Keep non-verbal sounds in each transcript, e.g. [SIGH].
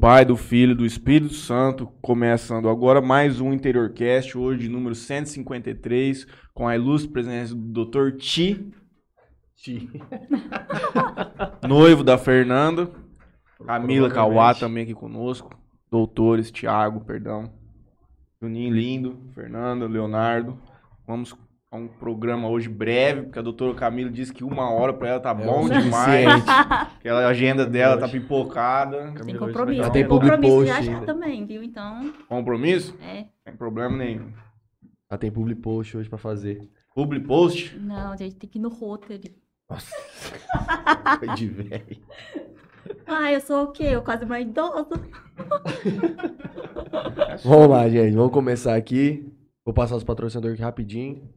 Pai, do Filho do Espírito Santo, começando agora mais um Interiorcast, hoje número 153, com a ilustre presença do Dr. Ti, Ti. [LAUGHS] noivo da Fernanda, Camila Cauá também aqui conosco, doutores, Tiago, perdão, Juninho Lindo, Fernanda, Leonardo. Vamos a um programa hoje breve, porque a doutora Camila disse que uma hora pra ela tá bom o demais, [LAUGHS] que a agenda dela tá pipocada. Tem compromisso. vai Tem compromisso post ainda. também, viu? Então, Compromisso? é. Sem problema nenhum. Ela tem public post hoje pra fazer. Public post? Não, gente, tem que ir no rotary. Nossa. [LAUGHS] Foi de velho. Ah, eu sou o quê? Eu quase uma idosa. [LAUGHS] Vamos lá, gente. Vamos começar aqui. Vou passar os patrocinadores aqui rapidinho.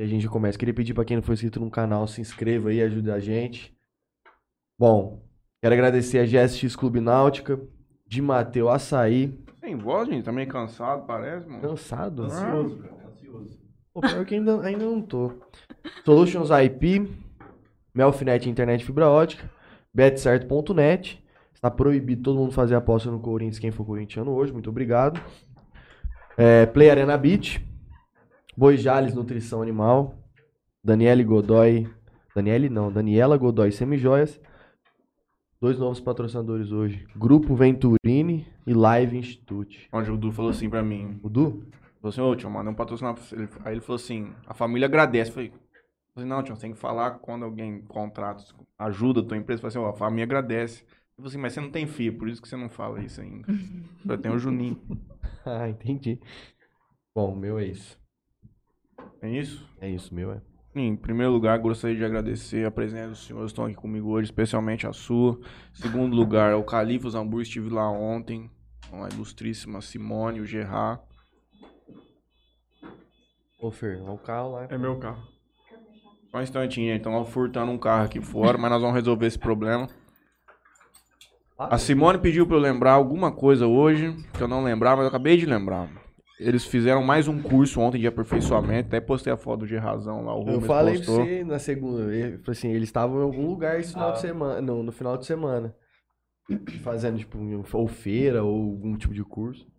E a gente começa. Queria pedir pra quem não for inscrito no canal, se inscreva aí, ajude a gente. Bom, quero agradecer a GSX Clube Náutica, de Mateu Açaí. Sem voz, gente. Tá meio cansado, parece, mano. Cansado? Ansioso, cara, ansioso. Pô, pior que ainda, ainda não tô. Solutions IP, Melfinet Internet Fibra Ótica, betcerto.net. Está proibido todo mundo fazer aposta no Corinthians, quem for corintiano hoje, muito obrigado. É, Play Arena Beach, Boijales Nutrição Animal, Daniele Godoy, Daniele não, Daniela Godoy Semijoias. Dois novos patrocinadores hoje, Grupo Venturini e Live Institute. Onde o Du falou assim pra mim. O Du? Falou assim, ô tio, um pra você. Ele- Aí ele falou assim, a família agradece. Eu falei, eu falei, não, tio, você tem que falar quando alguém contrata, ajuda a tua empresa. Eu falei assim, ó, a família agradece. Ele falou assim, mas você não tem filho, por isso que você não fala isso ainda. Eu tenho o Juninho. [LAUGHS] Ah, entendi. Bom, o meu é isso. É isso? É isso, meu é. Em primeiro lugar, gostaria de agradecer a presença dos senhores que estão aqui comigo hoje, especialmente a sua. Em segundo lugar, o Califas Hamburgo, estive lá ontem, com a ilustríssima Simone, o Gerard. Ô, Fer, o carro lá. É meu carro. Só um instantinho, então, ó, furtando um carro aqui fora, mas nós vamos resolver esse problema. A Simone pediu pra eu lembrar alguma coisa hoje, que eu não lembrava, mas eu acabei de lembrar. Eles fizeram mais um curso ontem de aperfeiçoamento, até postei a foto do Gerrazão lá, o Eu falei pra postou. você na segunda. eu assim, eles estavam em algum lugar esse final Ah. de semana. Não, no final de semana. Fazendo, tipo, um- ou feira, ou algum tipo de curso.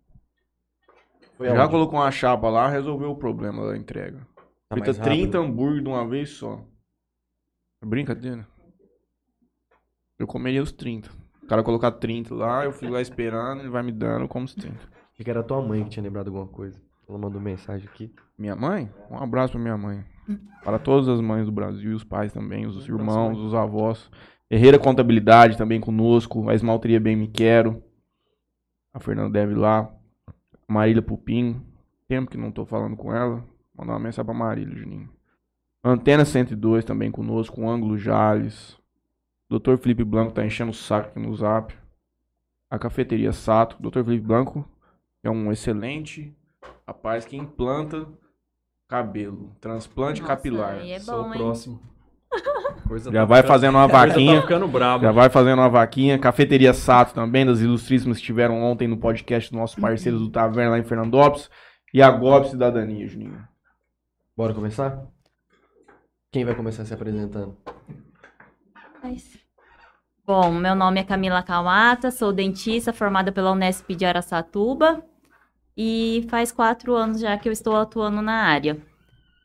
Foi Já aonde? colocou uma chapa lá, resolveu o problema da entrega. Tá rápido. 30 hambúrguer de uma vez só. É brincadeira. Eu comeria os 30. O cara colocar 30 lá, eu fico lá esperando, ele vai me dando como os 30. Achei que era tua mãe que tinha lembrado alguma coisa. Ela mandou mensagem aqui. Minha mãe? Um abraço pra minha mãe. Para todas as mães do Brasil, e os pais também, os irmãos, os avós. Herreira Contabilidade também conosco. A Esmalteria Bem Me Quero. A Fernanda deve lá. Marília Pupim. Tempo que não tô falando com ela. Mandar uma mensagem pra Marília, Juninho. Antena 102 também conosco. O Ângulo Jales. Dr. Felipe Blanco tá enchendo o saco aqui no zap. A Cafeteria Sato. Dr. Felipe Blanco é um excelente rapaz que implanta cabelo. Transplante Nossa, capilar. aí é Sou bom, o hein? próximo. [LAUGHS] Coisa Já vai ficando- fazendo uma vaquinha. Tá ficando brabo. Já vai fazendo uma vaquinha. Cafeteria Sato também, das ilustríssimas que estiveram ontem no podcast dos nossos parceiros do Taverna lá em Fernandópolis. E a GOB Cidadania, Juninho. Bora começar? Quem vai começar se apresentando? Bom, meu nome é Camila Kawata, sou dentista formada pela Unesp de Araçatuba e faz quatro anos já que eu estou atuando na área.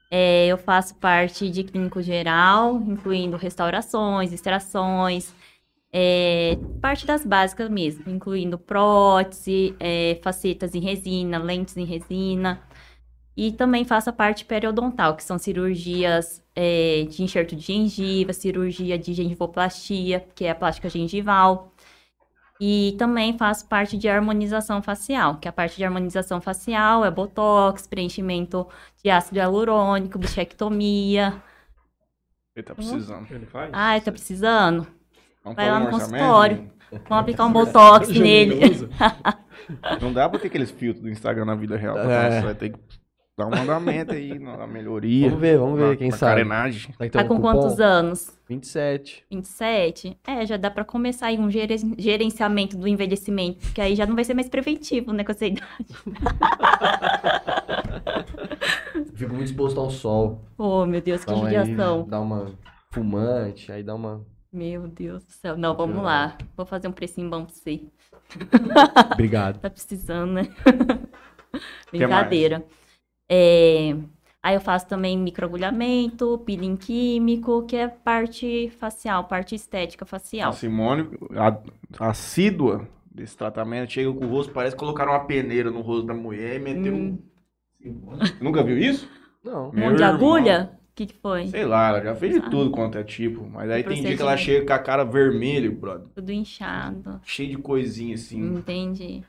É, eu faço parte de clínico geral, incluindo restaurações, extrações, é, parte das básicas mesmo, incluindo prótese, é, facetas em resina, lentes em resina. E também faço a parte periodontal, que são cirurgias é, de enxerto de gengiva, cirurgia de gengivoplastia, que é a plástica gengival. E também faço parte de harmonização facial, que a parte de harmonização facial é botox, preenchimento de ácido hialurônico, bichectomia. Ele tá precisando. Ele faz? Ai, tá precisando? Vamos Vai lá no consultório. [LAUGHS] Vamos aplicar um botox nele. [LAUGHS] Não dá pra ter aqueles filtros do Instagram na vida real. É. Você vai ter que dar um mandamento aí, na melhoria. Vamos ver, vamos ver, na- quem na sabe. carenagem. Que tem Tá com cupom? quantos anos? 27. 27? É, já dá pra começar aí um gere- gerenciamento do envelhecimento, porque aí já não vai ser mais preventivo, né, com essa idade. [LAUGHS] Fico muito exposto ao sol. Oh, meu Deus, que Então aí judiação. dá uma fumante, aí dá uma... Meu Deus do céu. Não, vamos lá. Vou fazer um precinho bom pra você. Obrigado. [LAUGHS] Tá precisando, né? Que Brincadeira. É, Aí eu faço também microagulhamento, peeling químico, que é parte facial, parte estética A facial. Simone, a- assídua desse tratamento, chega com o rosto, parece que colocaram uma peneira no rosto da mulher e meteram. Hum. Nunca viu isso? Não. Um monte de agulha? O que, que foi? Sei lá, ela já fez de Ah. tudo quanto é tipo. Mas aí tem dia que ela chega com a cara vermelha, brother. Tudo inchado. Cheio de coisinha assim. Entendi.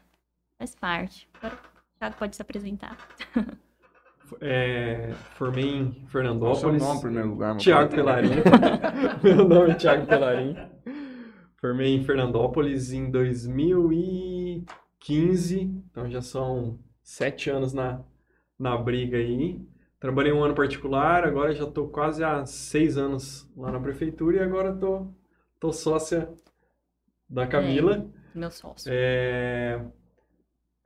Faz parte. Agora o Thiago pode se apresentar. [LAUGHS] É, formei em Qual é o seu Fernandópolis. nome em primeiro lugar, meu Tiago? Pelarim. [LAUGHS] Meu nome é Tiago Pelarim. Formei em Fernandópolis em 2015. Então já são sete anos na, na briga aí. Trabalhei um ano particular, agora já estou quase há seis anos lá na prefeitura e agora tô, tô sócia da Camila. Meu sócio. É,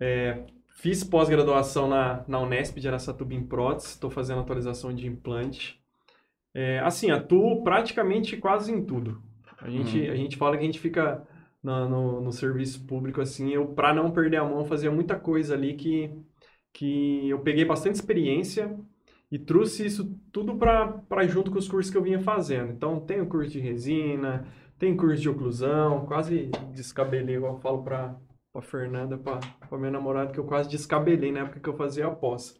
é, fiz pós-graduação na, na Unesp de Araçatuba em prótese, estou fazendo atualização de implante. É, assim, atuo praticamente quase em tudo. A gente, a gente fala que a gente fica na- no, no serviço público, assim, eu, para não perder a mão, fazia muita coisa ali que, que eu peguei bastante experiência e trouxe isso tudo para junto com os cursos que eu vinha fazendo. Então, tem o curso de resina, tem curso de oclusão, quase descabelei, igual eu falo pra, pra Fernanda, pra, pra minha namorada, que eu quase descabelei na época que eu fazia a pós.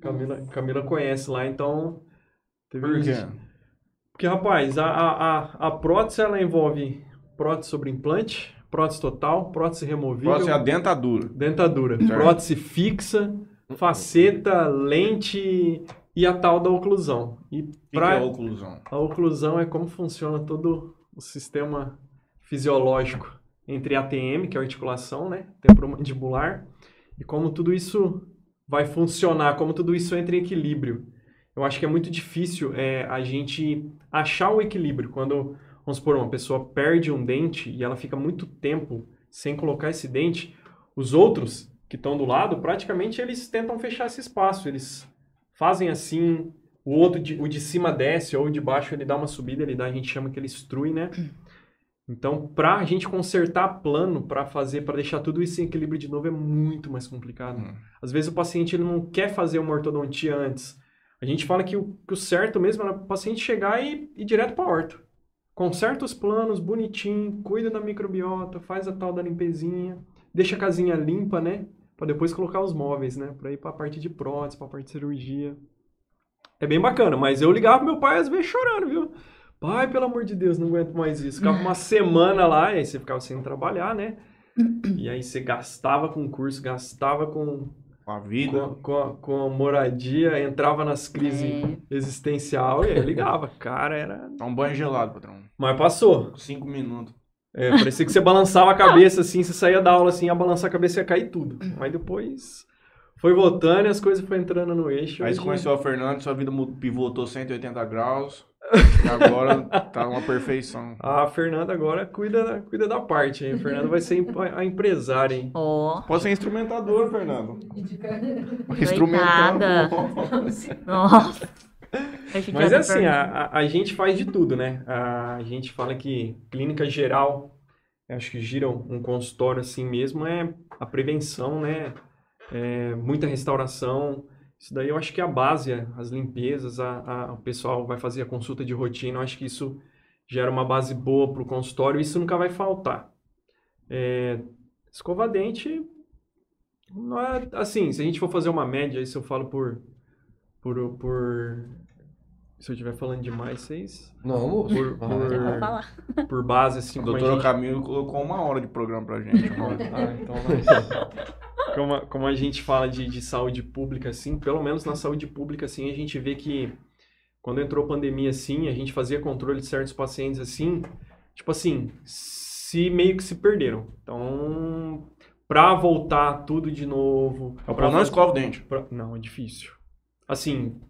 Camila, Camila conhece lá, então... teve Por quê? Porque, rapaz, a, a, a, a prótese, ela envolve prótese sobre implante, prótese total, prótese removível, Próximo é a dentadura. dentadura, Certo. prótese fixa, faceta, lente e a tal da oclusão. E O que, que pra- é oclusão? a oclusão é como funciona todo o sistema fisiológico entre ATM, que é a articulação, né, temporomandibular, e como tudo isso vai funcionar, como tudo isso entra em equilíbrio. Eu acho que é muito difícil é, a gente achar o equilíbrio quando, vamos supor, uma pessoa perde um dente e ela fica muito tempo sem colocar esse dente, os outros que estão do lado, praticamente eles tentam fechar esse espaço, eles fazem assim, o outro, de, o de cima desce, ou o de baixo ele dá uma subida, ele dá, a gente chama que ele extrui, né? Então, para a gente consertar plano, para fazer, para deixar tudo isso em equilíbrio de novo, é muito mais complicado. Hum. Às vezes o paciente ele não quer fazer uma ortodontia antes. A gente fala que o, que o certo mesmo era o paciente chegar e ir direto para a horta. Conserta os planos bonitinho, cuida da microbiota, faz a tal da limpezinha, deixa a casinha limpa, né? Para depois colocar os móveis, né? Para ir para a parte de prótese, para a parte de cirurgia. É bem bacana, mas eu ligava pro meu pai às vezes chorando, viu? Pai, pelo amor de Deus, não aguento mais isso. Ficava uma semana lá, e aí você ficava sem trabalhar, né? [CLEARS THROAT] E aí você gastava com o curso, gastava com, Com a vida. com, com, a, com a moradia, entrava nas crises É. existencial e aí ligava. Cara, era. Dá um banho gelado, patrão. Mas passou. Cinco minutos. É, parecia que você balançava a cabeça assim, você saía da aula assim, ia balançar a cabeça e ia cair tudo. Mas depois foi voltando e as coisas foram entrando no eixo. Aí você conheceu a Fernanda, sua vida pivotou 180 graus. Agora tá uma perfeição. [LAUGHS] A Fernanda agora cuida, cuida da parte, hein? A Fernanda vai ser a empresária, hein? Ó, Pode ser instrumentador, Fernando. [LAUGHS] Coitada. nossa. [LAUGHS] Vai ficar Mas é assim, a, a, gente faz de tudo, né? A, a gente fala que clínica geral, acho que gira um, um consultório assim mesmo, é a prevenção, né? É, muita restauração. Isso daí eu acho que é a base, é, as limpezas, a, a- o pessoal vai fazer a consulta de rotina, eu acho que isso gera uma base boa para o consultório isso nunca vai faltar. É, dente, não é, assim, se a gente for fazer uma média, isso eu falo por, por, por se eu estiver falando demais, vocês Não, por, por, por base, assim, O doutor gente- Camilo colocou uma hora de programa pra gente. Ah, então como, a- como a gente fala de, de saúde pública, assim, pelo menos na saúde pública, assim, a gente vê que quando entrou a pandemia, assim, a gente fazia controle de certos pacientes, assim, tipo assim, se meio que se perderam. Então, pra voltar tudo de novo... É pra não escova o dente. pra- Não, é difícil. Assim,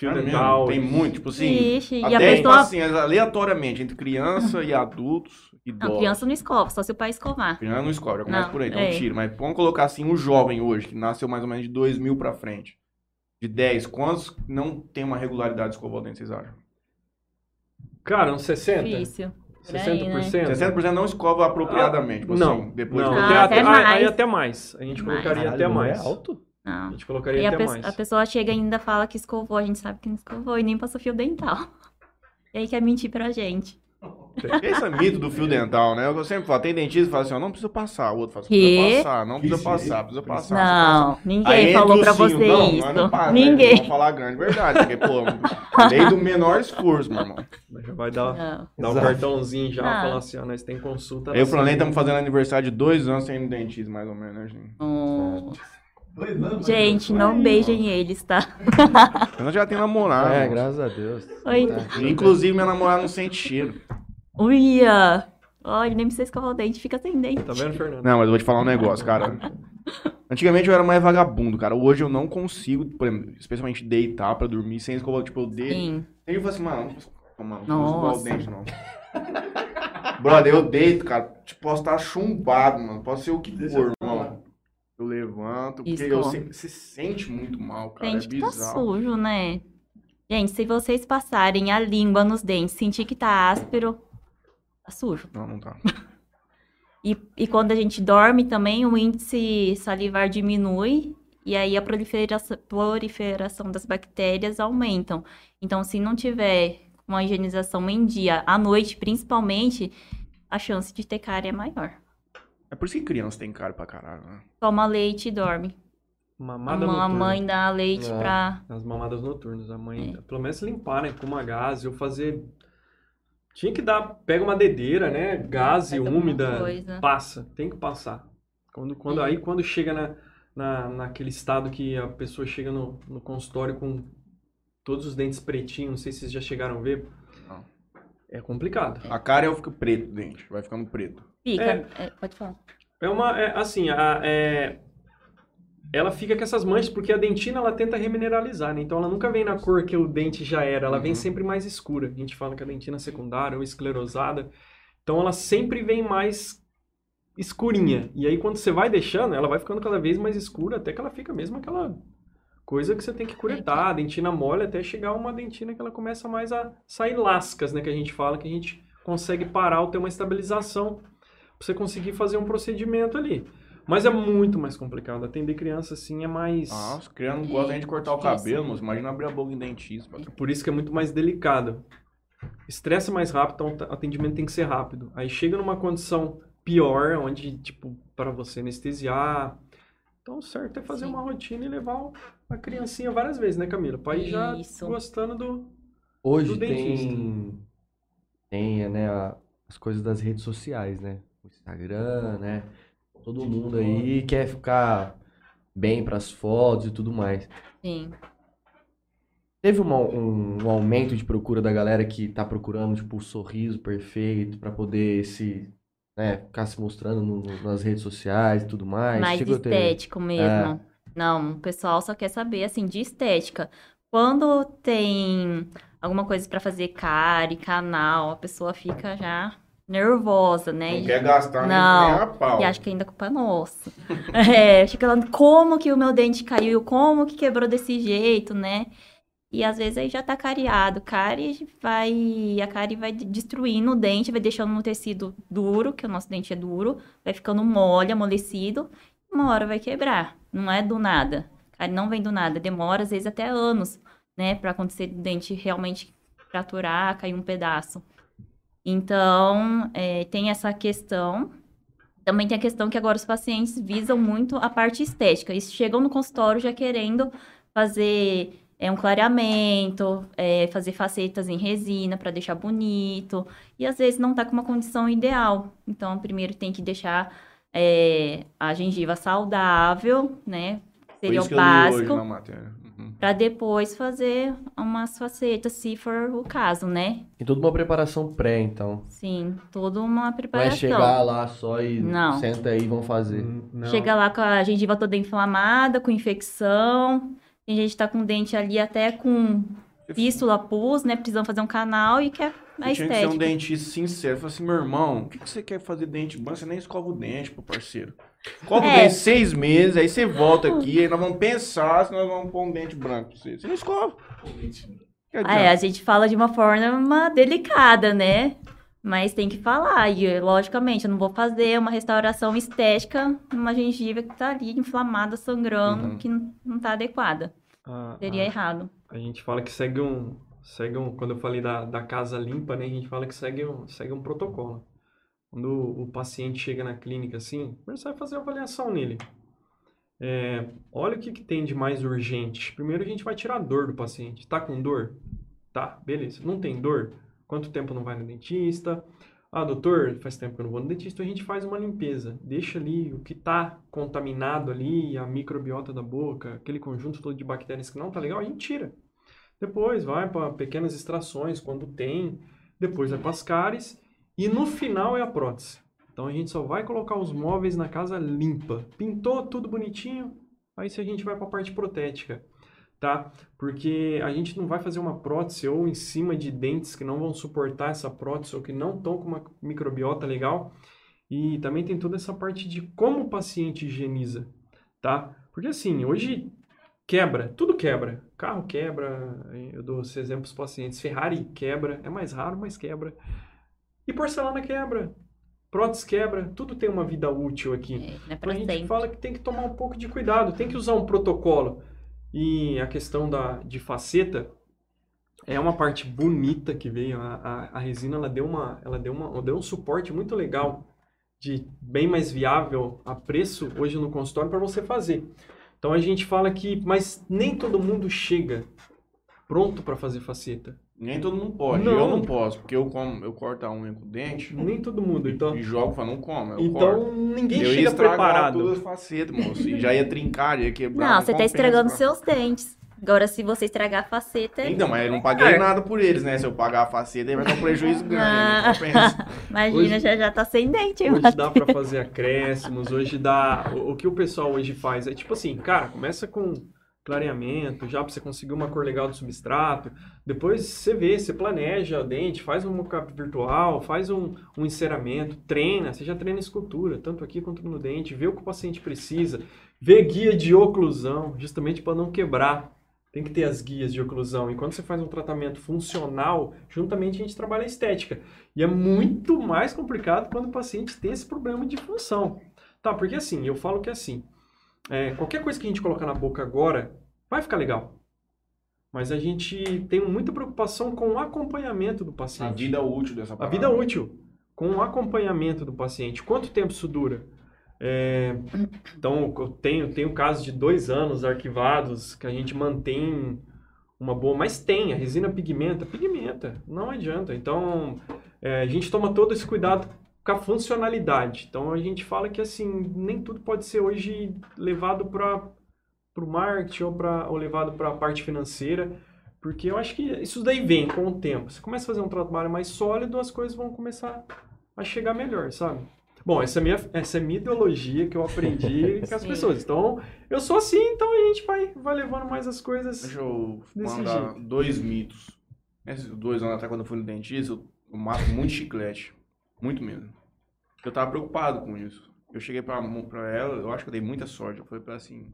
fio É dental... Tem muito, tipo assim. Ixi, e a até pessoa- assim, aleatoriamente, entre criança e adultos, idosos. Não, criança não escova, só se o pai escovar. Criança não escolhe, já começa Não, por aí, então é. tira. Mas vamos colocar assim, o jovem hoje, que nasceu mais ou menos de 2000 pra frente. De 10, quantos não tem uma regularidade de escovar o dente, vocês acham? Cara, uns 60? Difícil. Por aí, né? 60%? 60% não escova apropriadamente. tipo Não, assim, depois não, de... Ah, até, até aí- aí mais. até mais. A gente Mais. colocaria Caralho, até não mais. É alto? A Não. gente colocaria E a, até pe- mais. a pessoa chega e ainda fala que escovou, a gente sabe que não escovou e nem passou fio dental. [LAUGHS] E aí quer mentir pra gente. Esse é mito do fio dental, né? Eu sempre falo, tem dentista que fala assim, ó, não precisa passar. O outro fala assim, precisa passar, não precisa passar, precisa passar. Não, Aí ninguém entra falou pra você não, isso. não passa, né? ninguém. Vamos falar a grande verdade, porque, pô, lei do menor esforço, meu irmão. Já vai dar, Não. dar um Exato. cartãozinho já, Ah. falar assim, ó, nós tem consulta. Eu e o estamos fazendo aniversário de dois anos sem ir no dentista, mais ou menos, né, gente? Oh. Dois anos. Gente, não beijem eles, tá? Eu já tenho namorado. É, graças a Deus. Oi. Tá. Inclusive, minha namorada não sente cheiro. Uia! Olha, nem precisa escovar o dente, fica sem dente. Tá vendo, Fernando? Não, mas eu vou te falar um negócio, cara. Antigamente eu era mais vagabundo, cara. Hoje eu não consigo, por exemplo, especialmente deitar pra dormir sem escovar, tipo, eu deito. Sim. Aí eu falo assim, mano, não mano, posso escovar o dente, não. Brother, eu deito, cara. Tipo, posso estar chumbado, mano. Posso ser o que for, irmão. Eu levanto, porque eu ó. se, se sente muito mal, cara. Dente é que tá bizarro. sujo, né? Gente, se vocês passarem a língua nos dentes, sentir que tá áspero, tá sujo. Não, não tá. [LAUGHS] E, e quando a gente dorme também, o índice salivar diminui e aí a proliferação, proliferação das bactérias aumentam. Então, se não tiver uma higienização em dia, à noite principalmente, a chance de ter cárie é maior. É por isso que criança tem cara pra caralho, né? Toma leite e dorme. A, Mamada ma- a noturna. mãe dá leite É. pra. As mamadas noturnas. A mãe, É. pelo menos limpar, né? Com uma gaze ou fazer. Tinha que dar. Pega uma dedeira, né? Gaze Faz alguma úmida. Passa. Tem que passar. Quando, quando, É. Aí quando chega na, na, naquele estado que a pessoa chega no, no consultório com todos os dentes pretinhos, não sei se vocês já chegaram a ver. Não. É complicado. A cara eu fico preto, o dente. Vai ficando preto. Fica. É. é, pode falar. É uma, é, assim, a, é, ela fica com essas manchas porque a dentina ela tenta remineralizar, né? Então ela nunca vem na cor que o dente já era, ela vem Uhum. sempre mais escura. A gente fala que a dentina secundária ou esclerosada, então ela sempre vem mais escurinha. E aí quando você vai deixando, ela vai ficando cada vez mais escura até que ela fica mesmo aquela coisa que você tem que curetar, a dentina mole até chegar uma dentina que ela começa mais a sair lascas, né? Que a gente fala que a gente consegue parar ou ter uma estabilização pra você conseguir fazer um procedimento ali. Mas é muito mais complicado. Atender criança assim é mais. Nossa, as crianças não gostam nem de cortar o cabelo, moço. Imagina abrir a boca em dentista. Por isso que é muito mais delicado. Estressa mais rápido, então o atendimento tem que ser rápido. Aí chega numa condição pior, onde, tipo, para você anestesiar. Então, o certo é fazer Sim. uma rotina e levar a criancinha várias vezes, né, Camila? Pra ir já Isso. gostando do. Hoje Do dentista. tem, tem né, a- as coisas das redes sociais, né? O Instagram, né? Todo mundo aí quer ficar bem pras fotos e tudo mais. Sim. Teve uma- um, um aumento de procura da galera que tá procurando, tipo, o sorriso perfeito pra poder se, né, ficar se mostrando no- no- nas redes sociais e tudo mais. mais Chegou a ter- estético mesmo. Não, o pessoal só quer saber assim de estética. Quando tem alguma coisa pra fazer cárie, canal, a pessoa fica já nervosa, né? Não E- quer gastar Não. nem a pau. E acho que ainda a culpa é nossa. [LAUGHS] É, fica falando como que o meu dente caiu, como que quebrou desse jeito, né? E às vezes aí já tá cariado. Cárie vai. A cárie vai destruindo o dente, vai deixando no tecido duro, que o nosso dente é duro, vai ficando mole, amolecido, uma hora vai quebrar. Não é do nada. Cárie não vem do nada, demora às vezes até anos, né, pra acontecer o dente realmente fraturar, cair um pedaço. Então, é, tem essa questão. Também tem a questão que agora os pacientes visam muito a parte estética. Eles chegam no consultório já querendo fazer é, um clareamento, é, fazer facetas em resina para deixar bonito. E às vezes não está com uma condição ideal. Então, primeiro tem que deixar é, a gengiva saudável, né? Seria o básico na matéria. Para depois fazer umas facetas, se for o caso, né? Tem toda uma preparação pré, então. Sim, toda uma Não é preparação. chegar lá só e Não. senta aí e vão fazer. Não. Chega lá com a gengiva toda inflamada, com infecção. Tem gente que tá com dente ali até com fístula, pus, né? Precisam fazer um canal e quer a Eu tinha que ser um estética. dentista sincero. Falei assim, meu irmão, o que, que você quer fazer dente? Você nem escova o dente, pô, parceiro. O É. dente seis meses, aí você volta aqui, aí nós vamos pensar se nós vamos pôr um dente branco pra você. Você não escova. Ah, é, a gente fala de uma forma delicada, né? Mas tem que falar, e logicamente, eu não vou fazer uma restauração estética numa gengiva que tá ali inflamada, sangrando, Uhum. que não, tá adequada. A, Seria a- errado. a gente fala que segue um, segue um, quando eu falei da, da casa limpa, né, a gente fala que segue um, segue um protocolo. Quando o, paciente chega na clínica assim, você vai fazer a avaliação nele. É, olha o que, que tem de mais urgente. Primeiro a gente vai tirar a dor do paciente. Tá com dor? Tá, beleza. Não tem dor? Quanto tempo não vai no dentista? Ah, doutor, faz tempo que eu não vou no dentista. A gente faz uma limpeza. Deixa ali o que tá contaminado ali, a microbiota da boca, aquele conjunto todo de bactérias que não tá legal, a gente tira. Depois vai para pequenas extrações, quando tem. Depois vai para as cáries. E no final é a prótese. Então a gente só vai colocar os móveis na casa limpa. Pintou tudo bonitinho. Aí se a gente vai para a parte protética, tá? Porque a gente não vai fazer uma prótese ou em cima de dentes que não vão suportar essa prótese ou que não estão com uma microbiota legal. E também tem toda essa parte de como o paciente higieniza, tá? Porque assim, hoje quebra, tudo quebra. Carro quebra, eu dou exemplos para os pacientes. Ferrari quebra, é mais raro, mas quebra. E porcelana quebra, prótese quebra, tudo tem uma vida útil aqui. É, é Então a gente sempre. fala que tem que tomar um pouco de cuidado, tem que usar um protocolo. E a questão da, de faceta é uma parte bonita que veio. A, a, a resina ela deu, uma, ela deu, uma, deu um suporte muito legal, de bem mais viável a preço hoje no consultório para você fazer. Então a gente fala que, mas nem todo mundo chega pronto para fazer faceta. Nem todo mundo pode. Não. Eu não posso, porque eu como, eu corto a unha com o dente Nem todo mundo. Então, e jogo e falo, não como, eu corto. então ninguém eu ia chega estragar preparado. todas as facetas, moço. E já ia trincar, ia quebrar. Não, você tá compensa, estragando pra- seus dentes. Agora, se você estragar a faceta, Então, mas eu não paguei nada por eles, né? Se eu pagar a faceta, aí vai dar um prejuízo grande. Ah. Não compensa. [LAUGHS] imagina, Hoje- já, já tá sem dente. Hoje dá pra fazer acréscimos, hoje dá. O, o que o pessoal hoje faz é tipo assim, cara, começa com clareamento, já pra você conseguir uma cor legal do substrato. Depois você vê, você planeja o dente, faz um mockup virtual, faz um, um enceramento, treina, você já treina escultura, tanto aqui quanto no dente, vê o que o paciente precisa, vê guia de oclusão, justamente para não quebrar. Tem que ter as guias de oclusão. E quando você faz um tratamento funcional, juntamente a gente trabalha a estética. E é muito mais complicado quando o paciente tem esse problema de função. Tá, porque assim, eu falo que assim, é, qualquer coisa que a gente colocar na boca agora vai ficar legal. Mas a gente tem muita preocupação com o acompanhamento do A paciente. vida útil dessa A parada. vida útil, com o acompanhamento do paciente. Quanto tempo isso dura? É, então, eu tenho, tenho casos de dois anos arquivados que a gente mantém uma boa, mas tem, a resina pigmenta, pigmenta, não adianta. Então, é, a gente toma todo esse cuidado com a funcionalidade. Então, a gente fala que, assim, nem tudo pode ser hoje levado para o marketing ou, pra, ou levado para a parte financeira, porque eu acho que isso daí vem com o tempo. Você começa a fazer um trabalho mais sólido, as coisas vão começar a chegar melhor, sabe? Bom, essa é a minha, essa é minha ideologia que eu aprendi [LAUGHS] com as pessoas. Então, eu sou assim, então a gente vai, vai levando mais as coisas. Deixa eu Desse mandar jeito. dois mitos. Esses dois anos atrás, quando eu fui no dentista, eu eu mato muito chiclete. Muito mesmo. Eu tava preocupado com isso. Eu cheguei pra, pra ela, eu acho que eu dei muita sorte. Eu falei pra ela assim: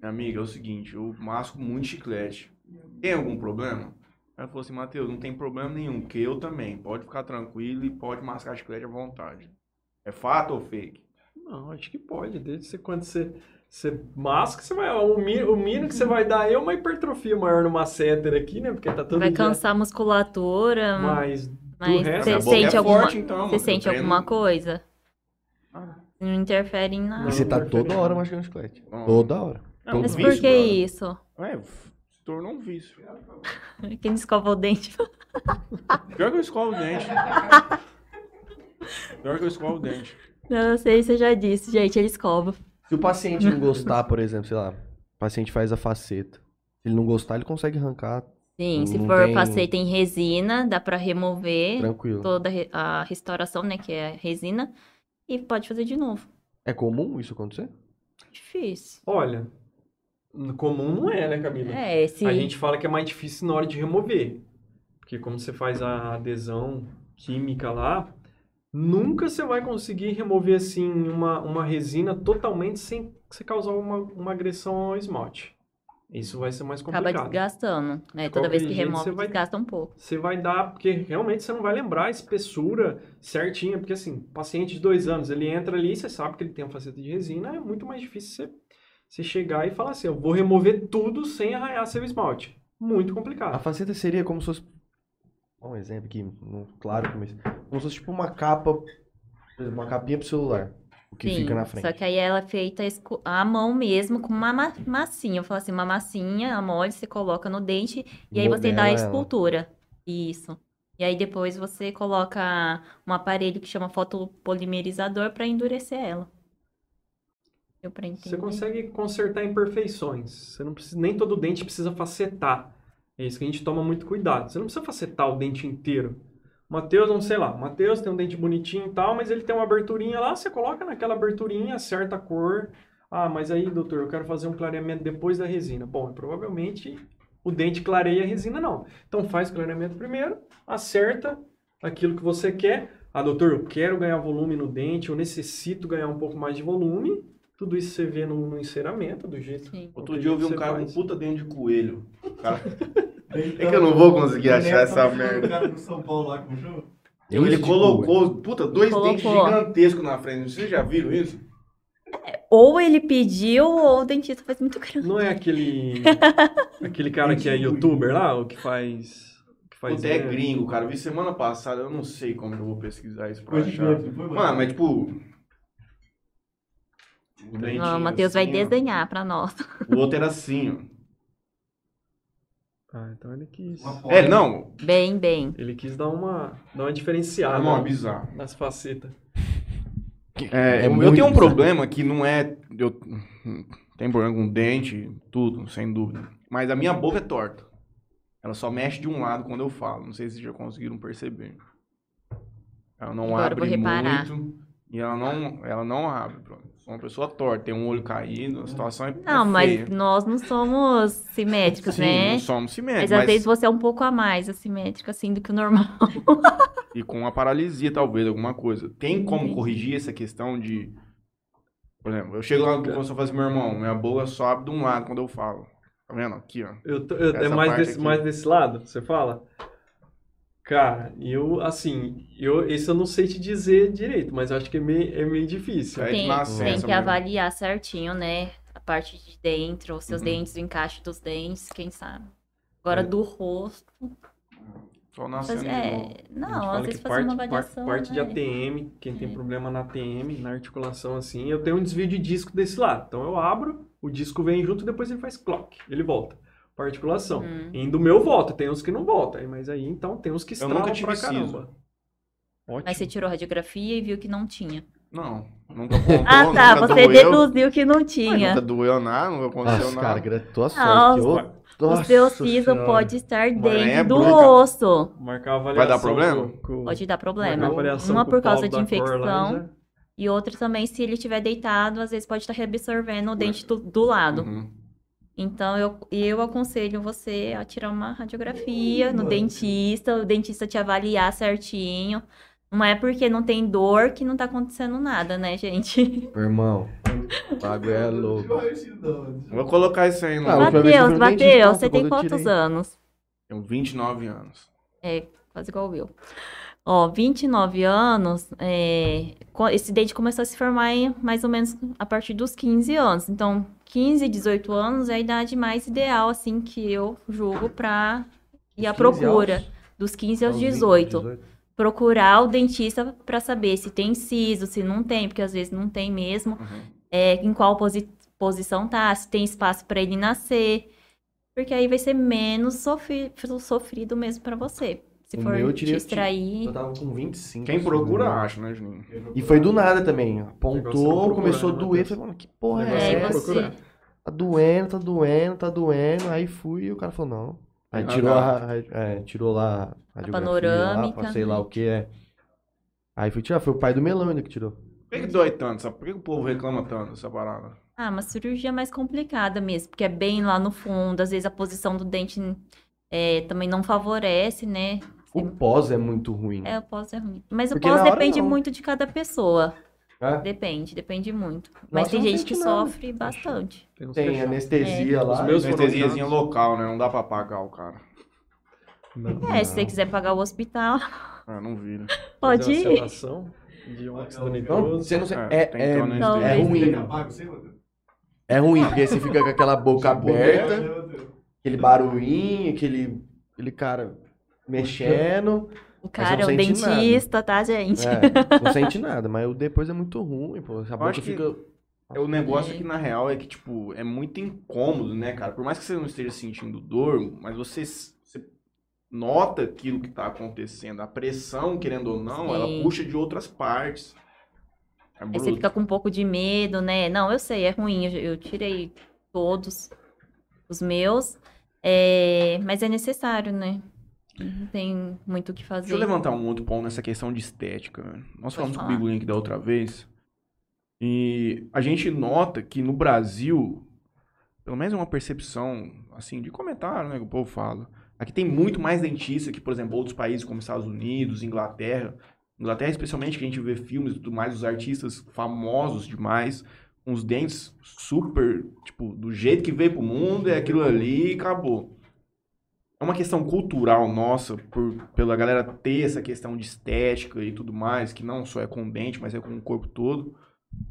Minha amiga, é o seguinte, eu masco muito chiclete. Tem algum problema? Ela falou assim: Matheus, não tem problema nenhum, porque eu também. Pode ficar tranquilo e pode mascar chiclete à vontade. É fato ou fake? Não, acho que pode. Desde que quando você, você masca, você vai. O mínimo, o mínimo que você vai dar é uma hipertrofia maior no masseter aqui, né? Porque tá todo Vai dia. cansar a musculatura. Mas Mas resto. você sente é alguma, forte, então, você sente alguma coisa? Ah, Não interfere em nada. E você tá não toda hora mastigando chiclete. Não. Toda hora. um Mas por que isso? É, se tornou um vício. [LAUGHS] Quem escova o dente? [LAUGHS] Pior que eu escovo o dente. Pior que eu escovo o dente. Não, sei, você já disse, gente, ele escova. Se o paciente não [LAUGHS] gostar, por exemplo, sei lá, o paciente faz a faceta. Se ele não gostar, ele consegue arrancar Sim, se Não for tem- faceta em resina, dá pra remover tranquilo. toda a re- a restauração, né, que é a resina, e pode fazer de novo. É comum isso acontecer? Difícil. Olha, comum não é, né, Camila? É, se... A gente fala que é mais difícil na hora de remover. Porque como você faz a adesão química lá, nunca você vai conseguir remover assim uma, uma resina totalmente sem você causar uma, uma agressão ao esmalte. Isso vai ser mais Acaba complicado. desgastando, né? Toda vez que remove, você vai- desgasta um pouco. Você vai dar, porque realmente você não vai lembrar a espessura certinha, porque assim, paciente de dois anos, ele entra ali, você sabe que ele tem uma faceta de resina, é muito mais difícil você, você chegar e falar assim, eu vou remover tudo sem arranhar seu esmalte. Muito A complicado. faceta seria como se fosse. Um exemplo aqui, claro, mas. Como se fosse tipo uma capa. por exemplo, Uma capinha pro celular. O que Sim, fica na frente. só que aí ela é feita à mão mesmo, com uma ma- massinha. Eu falo assim, uma massinha, a mole, você coloca no dente e aí você dá a Modela ela. escultura. Isso. E aí depois você coloca um aparelho que chama fotopolimerizador para endurecer ela. Deu pra entender? Você consegue consertar imperfeições. Você não precisa, nem todo dente precisa facetar. É isso que a gente toma muito cuidado. Você não precisa facetar o dente inteiro. Matheus, não sei lá, Matheus tem um dente bonitinho e tal, mas ele tem uma aberturinha lá, você coloca naquela aberturinha, acerta a cor. Ah, mas aí, doutor, eu quero fazer um clareamento depois da resina. Bom, provavelmente o dente clareia a resina não. Então faz o clareamento primeiro, acerta aquilo que você quer. Ah, doutor, eu quero ganhar volume no dente, eu necessito ganhar um pouco mais de volume. Tudo isso você vê no, no enceramento, do jeito Sim. Outro dia eu vi um cara com puta dente de coelho. O cara- É que eu não vou conseguir achar essa merda. O cara do São Paulo lá com o jogo. Eu Ele de colocou, puta, dois Colocou. dentes gigantescos na frente. Vocês já viram isso? Ou ele pediu, ou o dentista faz muito grande. Não é aquele [LAUGHS] aquele cara que é youtuber lá, o que faz que faz Puta, é né? gringo, cara. Eu vi semana passada, eu não sei como eu vou pesquisar isso pra achar. mano? Mas tipo. O, Matheus vai assim, ó. desenhar pra nós. O outro era assim, ó. Ah, então ele quis Uma. É, não. Bem, bem. ele quis dar uma dar uma diferenciada Não, é bizarro. nas facetas. É, É eu tenho um bizarro. problema que não é. Eu tenho problema com dente, tudo, sem dúvida. Mas a minha boca é torta. Ela só mexe de um lado quando eu falo. Não sei se vocês já conseguiram perceber. Ela não Agora eu vou abre reparar. muito. E ela não, ela não abre. pronto. Sou uma pessoa torta, tem um olho caído, a situação é Não, é mas nós não somos simétricos, Sim, né? não somos Mas simétricos. às Mas, vezes você é um pouco a mais assimétrica, assim, do que o normal. [LAUGHS] E com uma paralisia, talvez, alguma coisa. Tem como Entendi. corrigir essa questão de. Por exemplo, eu chego lá no professor e falo assim, meu irmão, minha boca só abre de um lado quando eu falo. Tá vendo? Aqui, ó. Eu, tô- eu- é mais desse, aqui. mais desse lado, você fala? Cara, eu, assim, eu, esse eu não sei te dizer direito, mas eu acho que é meio, é meio difícil. É de Tem, tem que mesmo. avaliar certinho, né? A parte de dentro, os seus Uhum. dentes, o encaixe dos dentes, quem sabe. Agora, É. do rosto. Só nascendo Mas, de é, não, às vezes que fazer uma parte, avaliação. parte de né? ATM, quem tem É. problema na ATM, na articulação assim, eu tenho um desvio de disco desse lado. Então eu abro, o disco vem junto, depois ele faz clock, ele volta para articulação. Hum. E do meu volta, tem uns que não voltam, mas aí então tem uns que tive pra caramba. Ótimo. Mas você tirou radiografia e viu que não tinha. Não, nunca contou, Ah, tá. nunca Você doeu. deduziu que não Ai, tinha. Nunca doeu nada, nunca aconteceu Nossa, nada. cara, gra- tua sorte. Nossa, O nossa seu siso senhora. pode estar dentro é do osso. Marcar a Vai avaliação. dar problema? com- Pode dar problema. avaliação Uma por causa de infecção. já- E outra também, se ele estiver deitado, às vezes pode estar reabsorvendo o dente do, do lado. Uhum. Então, eu, eu aconselho você a tirar uma radiografia no Mano. dentista, o dentista te avaliar certinho. Não é porque não tem dor que não tá acontecendo nada, né, gente? Meu irmão, o bagulho é louco. Vou colocar isso aí no. Ah, Matheus, Matheus, você tem quantos tirei. anos? Tenho 29 anos. Quase igual eu. Ó, 29 anos, é, esse dente começou a se formar em mais ou menos a partir dos 15 anos. Então, 15, 18 anos é a idade mais ideal, assim, que eu julgo pra ir à 15 procura. anos? Dos 15 aos Aos 20, 18. Procurar o dentista pra saber se tem siso, se não tem, porque às vezes não tem mesmo. Uhum. É, em qual posi- posição tá, se tem espaço pra ele nascer. Porque aí vai ser menos sofri- sofrido mesmo pra você. Se O for meu eu tirei- te extrair. Eu tava com 25. Quem procura, assim, acha, né, Juninho? E foi do nada também. Apontou, começou a né, doer. Matheus? Falei, mano, que porra é essa? Tá doendo, tá doendo, tá doendo. Aí fui e o cara falou, não. Aí Ah, tirou, tá. a, ra- é, tirou lá a radiografia panorâmica. Lá, sei lá o que é. Aí fui tirar, foi o pai do melão ainda que tirou. Por que, dói tanto? Sabe? Por que, que o povo reclama tanto dessa parada? Ah, uma cirurgia mais complicada mesmo, porque é bem lá no fundo. Às vezes a posição do dente é, também não favorece, né? O pós é muito ruim. É, o pós é ruim. Mas Porque o pós depende não. muito de cada pessoa. É? Depende, depende muito. Mas Nossa, tem não gente que nada. sofre bastante. uns Tem fechados. anestesia É. lá. Os meus Anestesiazinha local, né? Não dá pra pagar o cara. Não. É, se você quiser pagar o hospital, Ah, não vira. [LAUGHS] pode Fazer uma ir. de Não, nitroso. você não sei. É, É, tem é, é, ruim. É ruim, porque você fica com aquela boca aberta, aquele barulhinho, aquele, aquele cara mexendo. O cara é o sente nada. dentista, tá, gente? É, não sente nada, mas o depois é muito ruim, pô. A boca que- fica. É, o negócio É. aqui, na real, é que, tipo, é muito incômodo, né, cara? Por mais que você não esteja sentindo dor, mas você, você nota aquilo que tá acontecendo. A pressão, querendo ou não, Sim. ela puxa de outras partes. É Aí você fica com um pouco de medo, né? Não, eu sei, é ruim. Eu, eu tirei todos os meus. é, mas é necessário, né? Não tem muito o que fazer. Deixa eu levantar um outro ponto nessa questão de estética. Nós falamos com o falar. Big Link da outra vez. E a gente nota que no Brasil, pelo menos é uma percepção, assim, de comentário, né, que o povo fala. Aqui tem muito mais dentista que, por exemplo, outros países como Estados Unidos, Inglaterra. Inglaterra, especialmente, que a gente vê filmes e tudo mais, os artistas famosos demais, com os dentes super, tipo, do jeito que veio pro mundo, é aquilo ali e acabou é uma questão cultural nossa, por, pela galera ter essa questão de estética e tudo mais, que não só é com o dente, mas é com o corpo todo.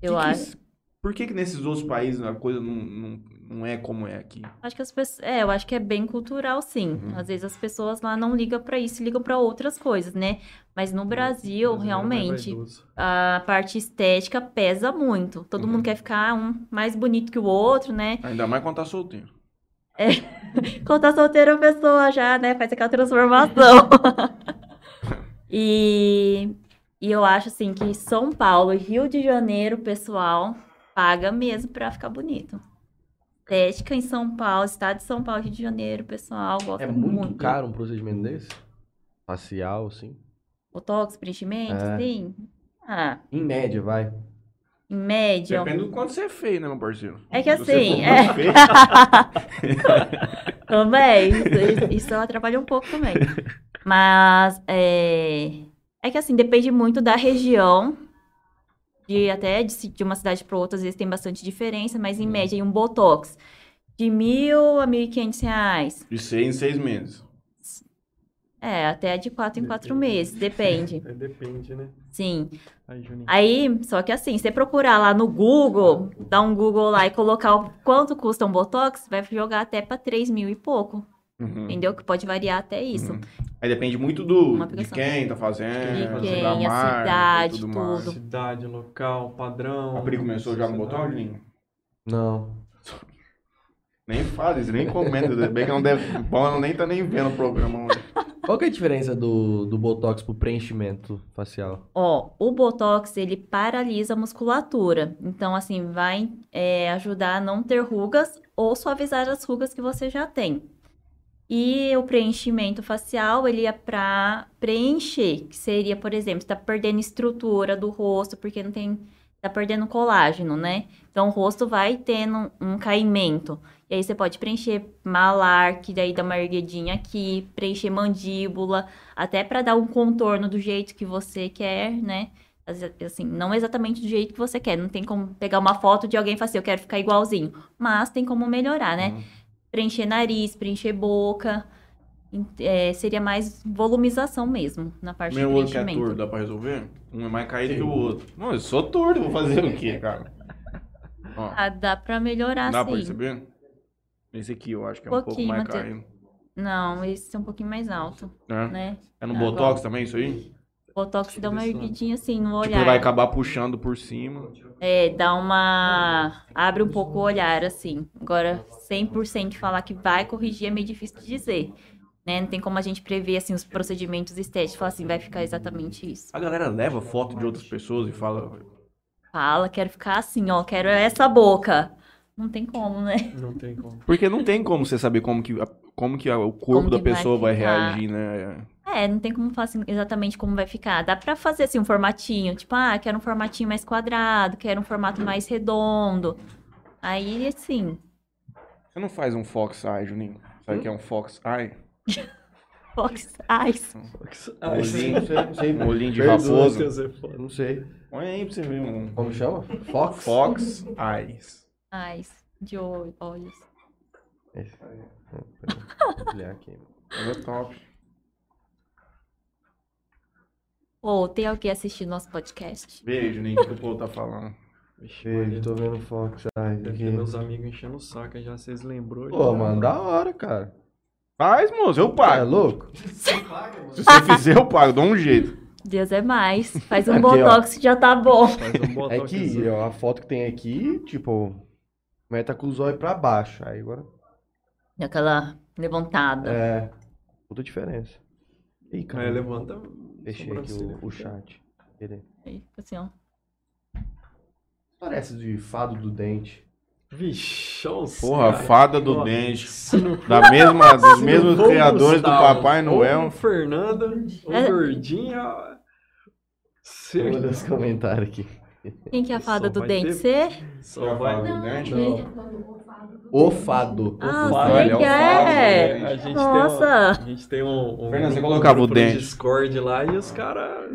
Eu Que que acho. isso- por que que nesses outros países a coisa não, não, não é como é aqui? Acho que as pessoas. É, eu acho que é bem cultural, sim. Uhum. Às vezes as pessoas lá não ligam pra isso, ligam pra outras coisas, né? Mas no Brasil, é realmente, a parte estética pesa muito. Todo Uhum. mundo quer ficar um mais bonito que o outro, né? Ainda mais quando tá solteiro. [LAUGHS] Quando tá solteira, a pessoa já, né, faz aquela transformação. [LAUGHS] e, e eu acho, assim, que São Paulo e Rio de Janeiro, pessoal paga mesmo pra ficar bonito. Estética em São Paulo, estado de São Paulo, Rio de Janeiro, pessoal gosta É muito caro um procedimento desse? Facial, assim. Botox, preenchimento, É. sim. Ah, Em média, vai. Em média. Depende do quanto você é feio, né, meu parceiro? É que assim, é. Também, [LAUGHS] isso, isso atrapalha um pouco também. Mas é, é que assim, depende muito da região. De até de, de uma cidade para outra, às vezes tem bastante diferença, mas em média, em um Botox de mil a mil e quinhentos reais. de seis em seis meses. É, até de quatro em quatro Depende. meses, depende. [LAUGHS] É, depende, né? Sim. Aí. Aí, só que assim, se você procurar lá no Google, dar um Google lá e colocar o quanto custa um Botox, vai jogar até para 3 mil e pouco. Uhum. Entendeu? Que pode variar até isso. Uhum. Aí depende muito do, de quem tá fazendo, De quem, da a marca cidade, tudo mais. tudo. Cidade, local, padrão. A Pri começou já no Juninho? Não. Nem fala isso, nem comenta. Bem que não deve. Bom, ela nem tá nem vendo o programa hoje. Qual que é a diferença do, do Botox pro preenchimento facial? Ó, o Botox, ele paralisa a musculatura. Então, assim, vai é, ajudar a não ter rugas ou suavizar as rugas que você já tem. E o preenchimento facial, ele é pra preencher, que seria, por exemplo, tá perdendo estrutura do rosto, porque não tem, tá perdendo colágeno, né? Então, o rosto vai tendo um caimento. E aí você pode preencher malar, que daí dá uma erguidinha aqui, preencher mandíbula, até para dar um contorno do jeito que você quer, né? Assim, não exatamente do jeito que você quer. Não tem como pegar uma foto de alguém e falar assim, eu quero ficar igualzinho. Mas tem como melhorar, né? Uhum. Preencher nariz, preencher boca. É, seria mais volumização mesmo, na parte Meu de outro que é preenchimento. torto, dá pra resolver? Um é mais caído que o outro. Não, eu sou torto, vou fazer o quê, cara? [LAUGHS] Ó, Ah, dá pra melhorar, dá pra sim. perceber? Esse aqui eu acho que é um pouco Pouquinho, mais caído. Não, esse é um pouquinho mais alto, Né? né? É no Ah, Botox também isso aí? Botox dá uma erguidinha assim no Tipo, olhar. vai acabar puxando por cima. É, dá uma. Abre um pouco o olhar, assim. Agora, 100% falar que vai corrigir é meio difícil de dizer. Né? Não tem como a gente prever, assim, os procedimentos estéticos. Falar assim, vai ficar exatamente isso. A galera leva foto de outras pessoas e fala. Fala, quero ficar assim, ó, quero essa boca. Não tem como, né? Não tem como. Porque não tem como você saber como que, como que o corpo Como da vai pessoa vai, ficar. reagir, né? É, não tem como falar assim, exatamente como vai ficar. Dá pra fazer, assim, um formatinho. Tipo, ah, quero um formatinho mais quadrado, quero um formato mais redondo. Aí, assim, Você não faz um Fox Eye, Juninho? Sabe o que é um Fox Eye? [LAUGHS] Fox Ice. Molinho, Não sei, não sei. molinho de raposo. Não sei. Põe aí pra você ver um Como chama? Fox? Fox Eyes. Ice. De ol- olhos. Esse. [LAUGHS] Vou olhar aqui. É top. Ô, tem alguém assistindo nosso podcast? Beijo, nem que o povo tá falando. Vixe, Beijo, tô vendo Fox Eyes Deve aqui. ter meus amigos enchendo o saco, já vocês lembrou. Pô, já. mano, da hora, cara. Faz, moço, eu É pago. louco? [LAUGHS] Se você fizer, eu pago, dou um jeito. Deus é mais. Faz um Aqui, ó. botox que já tá bom. Faz um É botoxzinho. que ó, a foto que tem aqui, tipo, mas tá com os olhos pra baixo. Aí agora. Aquela levantada. É. Puta diferença. Ih, Aí cara. levanta. a Fechei aqui o, o chat. Ele- Aí, assim, ó. Parece de fado do dente. Os Porra, cara. fada do Ó, dente. Da mesma, [LAUGHS] dos se mesmos não criadores do Papai Noel. O Fernando, o É. Gordinho. ó, se- Olha os comentários aqui. Quem que é a [LAUGHS] fada Só do dente? ter- Você? Só vai. Fada do dente? O fado. Ah, fado, você ele é o que é? fado, A gente Nossa. tem um, a gente tem um, um Fernando, você colocava o dente. Discord lá e os caras.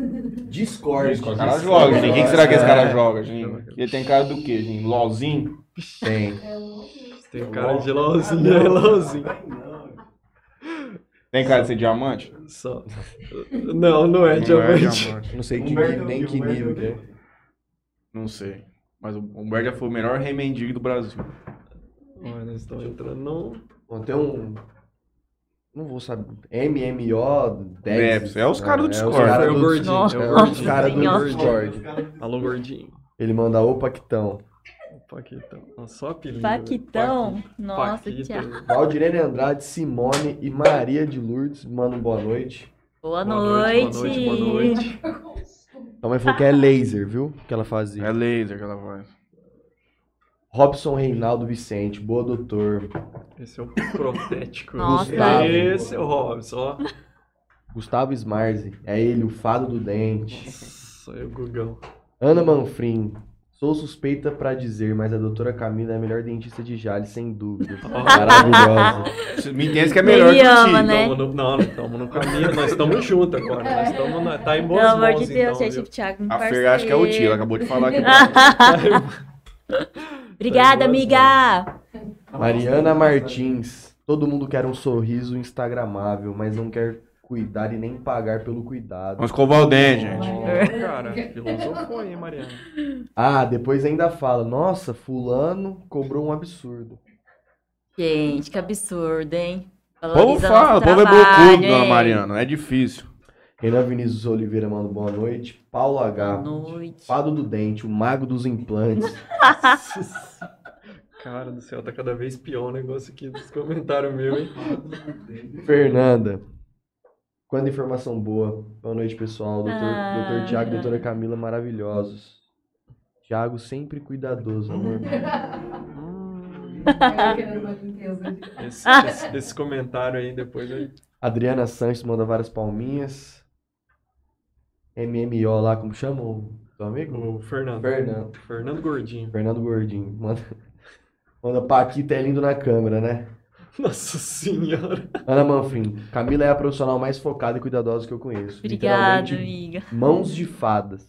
Discord. O cara joga, gente. Quem que será que esse cara É, joga, gente? Ele tem cara do quê, gente? LOLzinho? [LAUGHS] Tem. Tem cara de LOLzinho, é LOLzinho. Tem cara de ser diamante? Só. Não, não é diamante. Não sei que, Humberto nem que nível que é. Não sei. Mas o Humberto já foi o melhor rei mendigo do Brasil. Olha, nós estamos entrando no. Bom, tem um. Não vou saber. MMO Dex. É, é os caras do É os Discord. caras É do-. É É os caras do Senhor. Discord. Alô, gordinho. Ele manda o Paquitão. Paquitão. Só apelido. Paquitão. Nossa, Paquita. Thiago. Valdirene Andrade, Simone e Maria de Lourdes mandam boa noite. Boa, Boa noite. Boa noite, boa noite. A mãe falou que é laser, viu? Que ela fazia. É laser que ela faz. Robson Reinaldo Vicente, boa doutor. Esse é o protético. [LAUGHS] Nossa. Esse é o Robson, ó. Gustavo Smarzi, é ele, o fado do dente. Nossa, é o Gugão. Ana Manfrim, sou suspeita pra dizer, mas a doutora Camila é a melhor dentista de Jales, sem dúvida. [LAUGHS] Maravilhosa. Me entende que é melhor Ele que o ama, Tito. né? Tamo no, não, estamos no caminho, nós estamos juntos agora. Nós estamos na, tá em boas Pelo amor mãos, de Deus, então, gente, Thiago me A Fer acho que é o Tito, ela acabou de falar que [LAUGHS] Obrigada, Tá amiga. Mariana Martins, todo mundo quer um sorriso instagramável, mas não quer cuidar e nem pagar pelo cuidado. Vamos escovar o dente, gente. Ó, cara, filosofou, hein, Mariana? Ah, depois ainda fala, nossa, fulano cobrou um absurdo. Gente, que absurdo, hein? O povo Valoriza fala, o povo é bocudo, dona? Mariana. É difícil. Renan Vinícius Oliveira manda boa noite. Paulo H. Boa noite. Fado do dente, o mago dos implantes. [LAUGHS] Cara do céu, tá cada vez pior o negócio aqui dos comentários meus, hein? Fernanda. Quando informação boa. Boa noite, pessoal. Doutor, Ah. doutor Tiago e doutora Camila, maravilhosos. Tiago sempre cuidadoso, amor. Esse, esse, esse comentário aí depois aí. Adriana Sanches manda várias palminhas. MMO lá, como chama o teu amigo? O Fernando. Fernando. Fernando Gordinho. Fernando Gordinho. Manda, manda Paquita é lindo na câmera, né? [LAUGHS] Nossa senhora. Ana Manfrim. Camila é a profissional mais focada e cuidadosa que eu conheço. Obrigada, amiga. Mãos de fadas.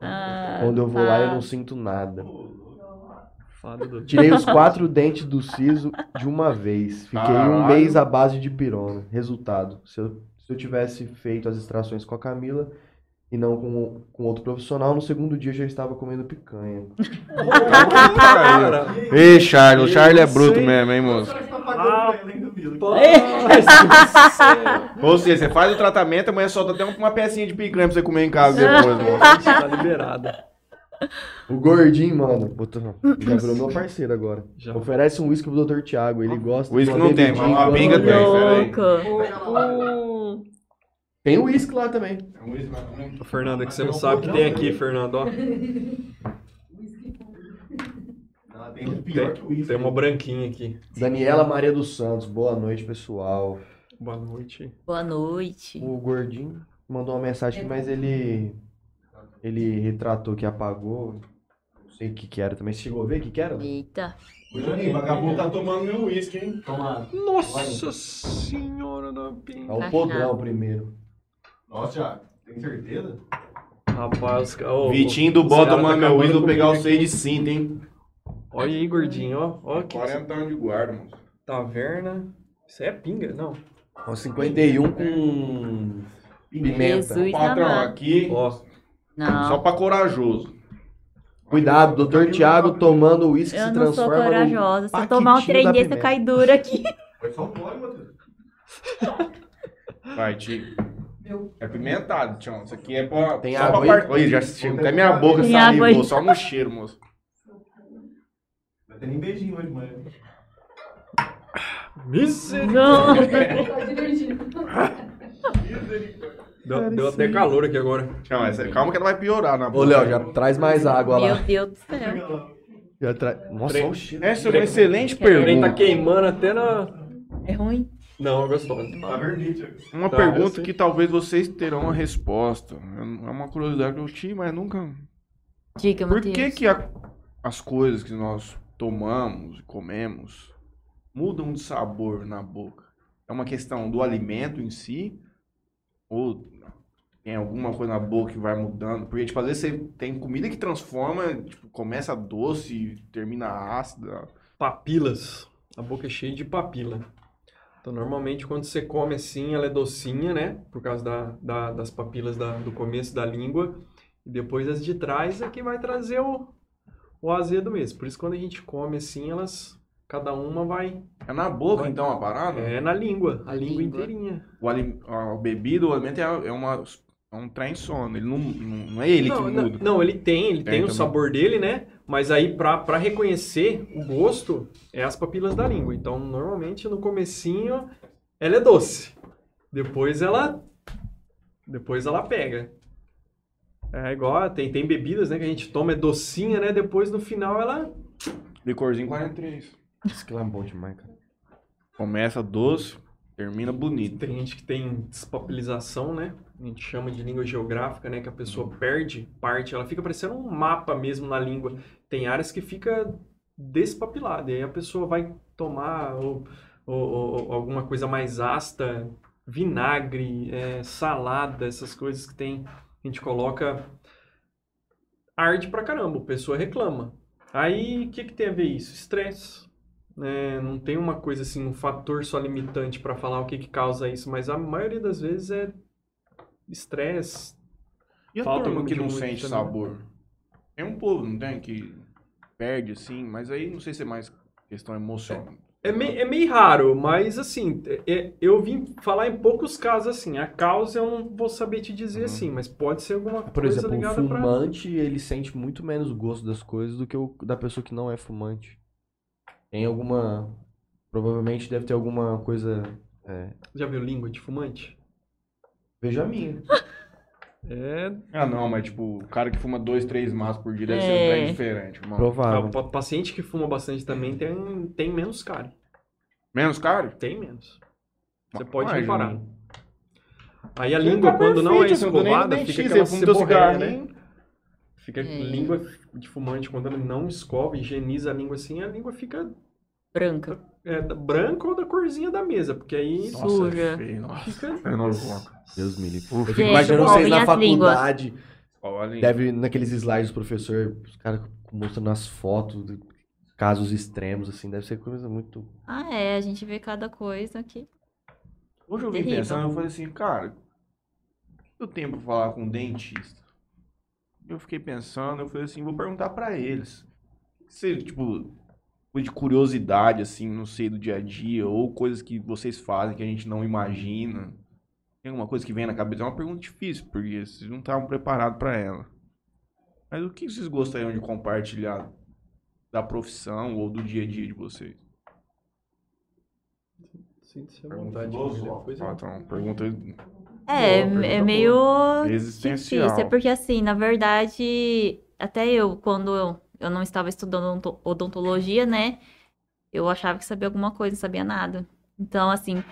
Ah, Quando eu vou lá, eu tá. não sinto nada. Tirei os [LAUGHS] quatro dentes do siso de uma vez. Fiquei um Caralho. mês à base de pirona. Resultado: se eu, se eu tivesse feito as extrações com a Camila e não com, com outro profissional, no segundo dia eu já estava comendo picanha. cara. Ei, Charles, o Charles é bruto mesmo, hein, moço? Você tá pagando pra ele, do céu. Ou seja, você faz o tratamento, amanhã solta até uma pecinha de picanha pra você comer em casa depois, moço. Tá liberada. O gordinho, mano, botou- já virou meu parceiro agora. Já. Oferece um uísque pro Dr. Thiago. Ele gosta O uísque não tem, mas uma pinga tem. peraí. Louco. Tem uísque lá também. Fernando, é que você não sabe o que tem aqui, Fernando, ó. [LAUGHS] Ela tem pior que o uísque. tem uma branquinha aqui. Daniela Maria dos Santos. Boa noite, pessoal. Boa noite. Boa noite. O gordinho mandou uma mensagem mas ele ele retratou que apagou. sei o que que era também. Você chegou a ver o que que era? Eita. Ô, Juninho, vagabundo tá tomando meu uísque, hein? Toma. Nossa senhora da É pinta. o podrão primeiro. Nossa, Thiago, tem certeza? Rapaz, os ca- ô, Vitinho do os Bota cara tá tomando meu acabando uísque, vou comigo pegar o aqui. 6 de cinta, hein? Olha aí, gordinho, ó. Ó que 40 anos de guarda, moço. taverna. Isso é pinga? Não. Ó, 51 com pimenta. Jesus Patrão, amado. aqui, Ó, Não. só pra corajoso. Cuidado, doutor Thiago tomando uísque Eu se não sou transforma corajosa. Se eu tomar um paquitinho trem da desse, eu pimenta. caio dura aqui. Foi só um gole, Matheus. Vai, tio. É pimentado, tchau. Isso aqui é pra. Tem só água pra aí? Oi, já chega até minha boca Tem água salivou, aí. só no cheiro, moço. Ter nem beijinho hoje, mãe. misericórdia. Não. Deu, deu até calor aqui agora. Essa- calma que ela vai piorar na boca. Ô, Léo, já traz mais água Meu lá. Deus do céu. Já tra... Nossa, Trem- olha o cheiro. Essa é uma excelente O trem pergunta. tá queimando até na. É ruim? Não, é gostoso. Tá verdinho, Thiago. Uma Tá, eu pergunta sei. que talvez vocês terão a resposta. É uma curiosidade que eu tive, mas nunca. Diga, Por Matheus. que, que a- as coisas que nós tomamos comemos mudam de sabor na boca? É uma questão do alimento em si? Ou tem alguma coisa na boca que vai mudando? Porque, tipo, às vezes você tem comida que transforma, tipo, começa doce termina ácida. Papilas. A boca é cheia de papila. Então, normalmente, quando você come assim, ela é docinha, né? Por causa da, da- das papilas da- do começo da língua. E depois as de trás é que vai trazer o, o azedo mesmo. Por isso, quando a gente come assim, elas... Cada uma vai... É na boca, Vai. então, a parada? É na língua. A língua, língua. inteirinha. O alim- a bebida, o alimento é, é, uma, é um trem sono. Ele não, não, não é ele não, que não, muda. não, ele tem, ele Tem tem o também. sabor dele, né? Mas aí, pra, pra reconhecer o gosto, é as papilas da língua. Então, normalmente, no comecinho, ela é doce. Depois ela... Depois ela pega. É igual, tem, tem bebidas, né, que a gente toma, é docinha, né? Depois, no final, ela... Licorzinho 43. Isso que lá é bom demais, cara. Começa doce, termina bonito. Tem gente que tem despapilização, né? A gente chama de língua geográfica, né? Que a pessoa perde parte, ela fica parecendo um mapa mesmo na língua. Tem áreas que fica despapilada, e aí a pessoa vai tomar ou, ou- ou- ou alguma coisa mais ácida, vinagre, é, salada, essas coisas que tem, a gente coloca, arde pra caramba, a pessoa reclama. Aí, o que que tem a ver isso? Estresse. né? não tem uma coisa assim, um fator só limitante para falar o que que causa isso, mas a maioria das vezes é estresse. E a Falta turma que não sente também. sabor? Tem um povo, não tem? Que perde, assim, mas aí não sei se é mais questão emocional. É, mei- é meio raro, mas assim, é- eu vim falar em poucos casos assim. A causa eu não vou saber te dizer Uhum. assim, mas pode ser alguma Por coisa exemplo, o ligada pra... fumante, ele sente muito menos gosto das coisas do que o da pessoa que não é fumante. Tem alguma... Provavelmente deve ter alguma coisa... É... Já viu língua de fumante? Veja a minha. [LAUGHS] É, Ah, não, mas tipo, o cara que fuma dois, três maços por dia deve ser É. trem diferente, irmão. Provável. o pa- paciente que fuma bastante também tem, tem menos cárie. Menos caro? Tem menos. Você pode ué, reparar. Aí a língua, tá quando não é perfeito, não escovada, fica aquela você fuma teu seborréia, né? Fica É. língua de fumante, quando ela não escova, higieniza a língua assim, a língua fica Branca. É, da- branca ou da corzinha da mesa, porque aí Nossa. Suja. é feio, nossa. fica... É. Deus me livre. Eu fico imaginando vocês na línguas. faculdade, deve, naqueles slides do professor, os caras mostrando as fotos de casos extremos, assim, deve ser coisa muito... Ah, é. A gente vê cada coisa aqui. Hoje eu vim Terrível. pensando, eu falei assim, cara, o que eu tenho pra falar com um dentista? Eu fiquei pensando, eu falei assim, vou perguntar pra eles. Se, tipo, de curiosidade, assim, não sei, do dia a dia, ou coisas que vocês fazem que a gente não imagina. Tem alguma coisa que vem na cabeça? É uma pergunta difícil, porque vocês não estavam preparados pra ela. Mas o que vocês gostariam de compartilhar da profissão ou do dia a dia de vocês? Sinta-se à vontade. Ah, então, pergunta É, Boa, é meio existencial. difícil. É porque, assim, na verdade, até eu, quando eu, eu não estava estudando odonto- odontologia, né? Eu achava que sabia alguma coisa, não sabia nada. Então, assim,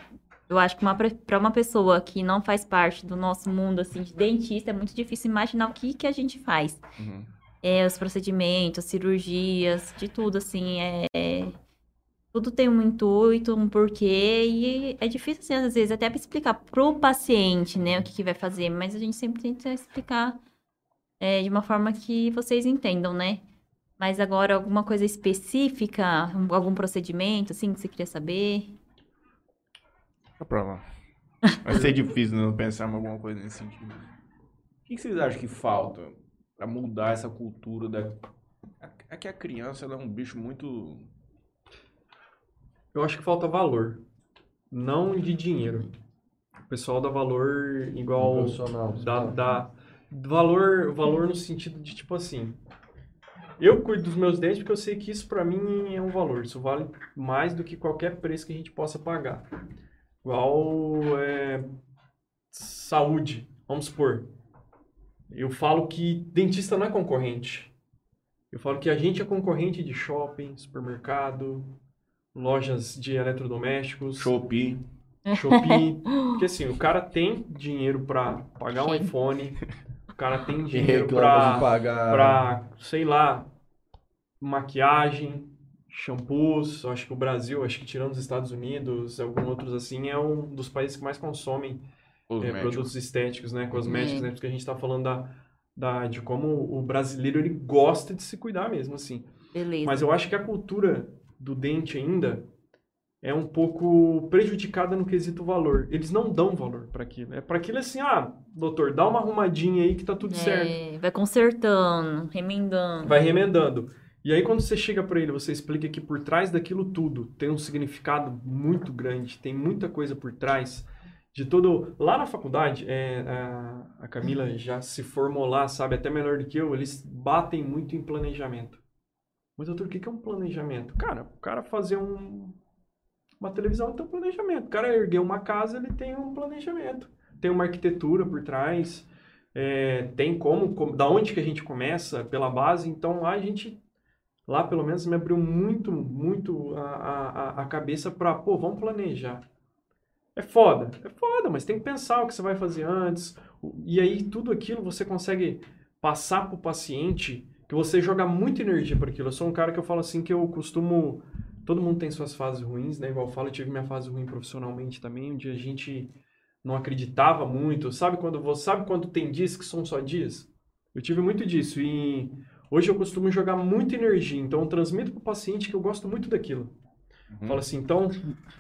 eu acho que para uma pessoa que não faz parte do nosso mundo, assim, de dentista, é muito difícil imaginar o que, que a gente faz. Uhum. é, os procedimentos, cirurgias, de tudo, assim, é, é- tudo tem um intuito, um porquê, e é difícil, assim, às vezes, até para explicar pro paciente, né, o que, que vai fazer, mas a gente sempre tenta explicar é, de uma forma que vocês entendam, né? Mas agora, alguma coisa específica, um- algum procedimento, assim, que você queria saber? Pra lá. Vai ser difícil não pensar em alguma coisa nesse sentido. O que vocês acham que falta pra mudar essa cultura da. É que a criança ela é um bicho muito. Eu acho que falta valor, não de dinheiro. O pessoal dá valor igual dá, dá valor, valor no sentido de tipo assim. Eu cuido dos meus dentes porque eu sei que isso pra mim é um valor. Isso vale mais do que qualquer preço que a gente possa pagar. Igual é, saúde, vamos supor. Eu falo que dentista não é concorrente. Eu falo que a gente é concorrente de shopping, supermercado, lojas de eletrodomésticos. Shopee. Shopee. [LAUGHS] Porque assim, o cara tem dinheiro pra pagar um iPhone, o cara tem [LAUGHS] dinheiro pra, pagar. pra, sei lá, maquiagem, shampoos. Acho que o Brasil, acho que tirando os Estados Unidos, alguns outros assim, é um dos países que mais consomem é, produtos estéticos, né? Cosméticos, Uhum. né? Porque a gente tá falando da, da, de como o brasileiro ele gosta de se cuidar mesmo, assim. Beleza. Mas eu acho que a cultura do dente ainda é um pouco prejudicada no quesito valor. Eles não dão valor para aquilo. É para aquilo assim, ah, doutor, dá uma arrumadinha aí que tá tudo certo. É, vai consertando, remendando. Vai remendando. E aí quando você chega para ele, você explica que por trás daquilo tudo tem um significado muito grande, tem muita coisa por trás de todo. Lá na faculdade, é, a, a Camila já se formou lá, sabe, até melhor do que eu. Eles batem muito em planejamento. Mas doutor, o que é um planejamento? Cara, o cara fazer um uma televisão tem um planejamento. O cara erguer uma casa, ele tem um planejamento. Tem uma arquitetura por trás. é, tem como, como, da onde que a gente começa, pela base. Então lá a gente, lá pelo menos me abriu muito, muito a, a, a cabeça para, pô, vamos planejar. É foda, é foda, mas tem que pensar o que você vai fazer antes. O- E aí tudo aquilo você consegue passar pro paciente que você joga muita energia para aquilo. Eu sou um cara que eu falo assim que eu costumo todo mundo tem suas fases ruins, né? Igual eu falo, eu tive minha fase ruim profissionalmente também, onde a gente não acreditava muito. Sabe quando você sabe quando tem dias que são só dias? Eu tive muito disso e hoje eu costumo jogar muita energia, então eu transmito para o paciente que eu gosto muito daquilo. Uhum. Fala assim, então,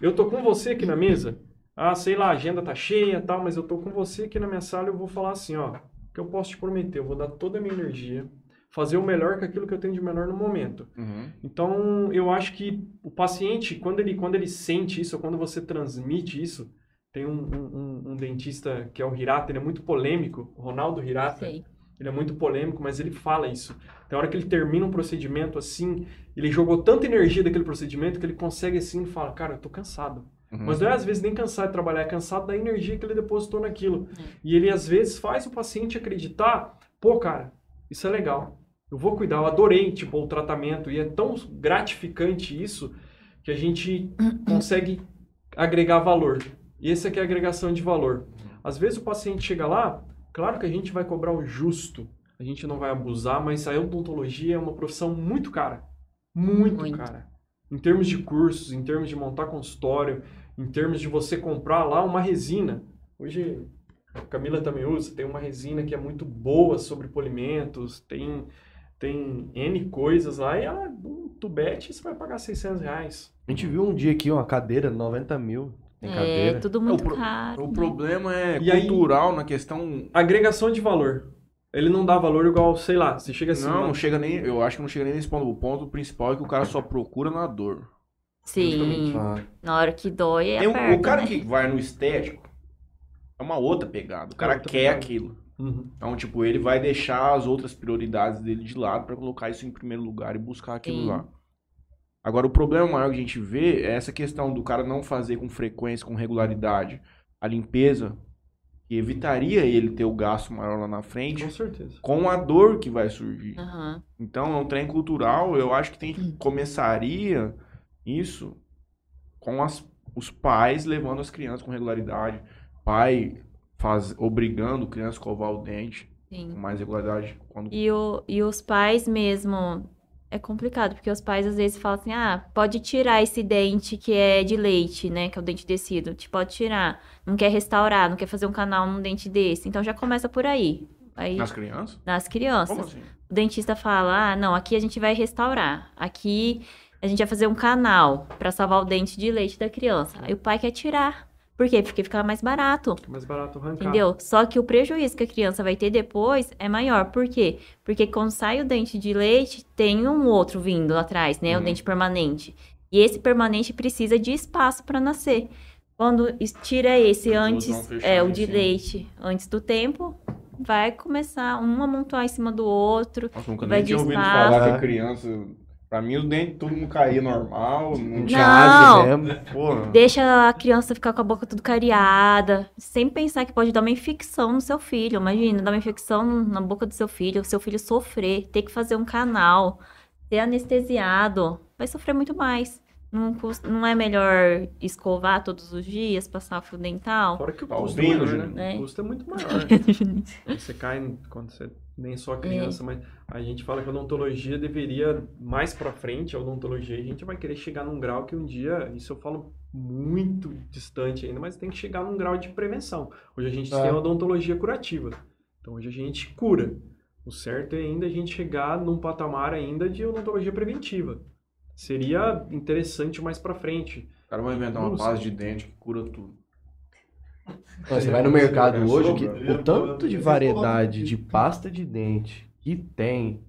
eu tô com você aqui na mesa. Ah, sei lá, a agenda tá cheia, tal, mas eu tô com você aqui na minha sala, eu vou falar assim, ó, o que eu posso te prometer, eu vou dar toda a minha energia, fazer o melhor com aquilo que eu tenho de melhor no momento. Uhum. Então, eu acho que o paciente, quando ele, quando ele sente isso, ou quando você transmite isso, tem um, um- um- um dentista que é o Hirata, ele é muito polêmico, Ronaldo Hirata, Sei. Ele é muito polêmico, mas ele fala isso. Tem hora que ele termina um procedimento assim, ele jogou tanta energia daquele procedimento que ele consegue assim e fala, cara, eu tô cansado. Uhum. Mas não é às vezes nem cansado de trabalhar, é cansado da energia que ele depositou naquilo. É. E ele às vezes faz o paciente acreditar, pô, cara, isso é legal. Eu vou cuidar, eu adorei, tipo, o tratamento. E é tão gratificante isso que a gente [COUGHS] consegue agregar valor. E essa aqui é a agregação de valor. Às vezes o paciente chega lá, claro que a gente vai cobrar o justo, a gente não vai abusar, mas a odontologia é uma profissão muito cara. Muito, Muito. cara. Em termos de cursos, em termos de montar consultório, em termos de você comprar lá uma resina. Hoje a Camila também usa, tem uma resina que é muito boa sobre polimentos, tem, tem N coisas lá, e ela, um tubete, você vai pagar 600 reais. A gente viu um dia aqui uma cadeira, 90 mil. Tem É, tudo muito o pro- caro. O né? problema é E aí- cultural na questão. Agregação de valor. Ele não dá valor igual, sei lá, você chega assim... Não, não chega nem. Eu acho que não chega nem nesse ponto. O ponto principal é que o cara só procura na dor. Sim. Ah, Na hora que dói, um- aperta, o cara né? que vai no estético é uma outra pegada. O cara outra quer pegada. aquilo. Uhum. Então, tipo, ele vai deixar as outras prioridades dele de lado pra colocar isso em primeiro lugar e buscar aquilo Sim. lá. Agora, o problema maior que a gente vê é essa questão do cara não fazer com frequência, com regularidade, a limpeza, que evitaria ele ter o gasto maior lá na frente, Com certeza. com a dor que vai surgir. Aham. Então, é um trem cultural, eu acho que tem que começaria isso com as- os pais levando as crianças com regularidade, pai faz, obrigando criança a escovar o dente. Sim. com mais regularidade. Quando... E, o, e os pais mesmo. É complicado, porque os pais às vezes falam assim: ah, pode tirar esse dente que é de leite, né? Que é o dente tecido. Te pode tirar. Não quer restaurar, não quer fazer um canal num dente desse. Então já começa por aí. Aí, Nas crianças? nas crianças. Como assim? O dentista fala: ah, não, aqui a gente vai restaurar. Aqui a gente vai fazer um canal pra salvar o dente de leite da criança. Aí o pai quer tirar. Por quê? Porque fica mais barato. Fica mais barato arrancar. Entendeu? Só que o prejuízo que a criança vai ter depois é maior. Por quê? Porque quando sai o dente de leite, tem um outro vindo atrás, né? O Uhum. dente permanente. E esse permanente precisa de espaço para nascer. Quando tira esse antes, é, o de leite, antes do tempo, vai começar um a montar em cima do outro. Nossa, nunca Vai nem tinha ouvido falar que a criança. Pra mim, os dentes tudo não caía normal. Não tinha asa mesmo. Porra. Deixa a criança ficar com a boca tudo cariada, sem pensar que pode dar uma infecção no seu filho. Imagina, dar uma infecção na boca do seu filho, o seu filho sofrer, ter que fazer um canal, ser anestesiado, vai sofrer muito mais. Não, cus- não é melhor escovar todos os dias, passar fio dental? Fora que o Tá custo é maior, Juninho? né? É. O custo é muito maior. [LAUGHS] Você cai quando você nem só criança, mas a gente fala que a odontologia deveria mais pra frente, a odontologia, a gente vai querer chegar num grau que um dia, isso eu falo muito distante ainda, mas tem que chegar num grau de prevenção. Hoje a gente É. tem a odontologia curativa. Então hoje a gente cura. O certo é ainda a gente chegar num patamar ainda de odontologia preventiva. Seria interessante mais pra frente. O cara vai inventar uma Nossa. pasta de dente que cura tudo. Você vai no mercado É, hoje, que, o tanto de variedade de pasta de dente que tem.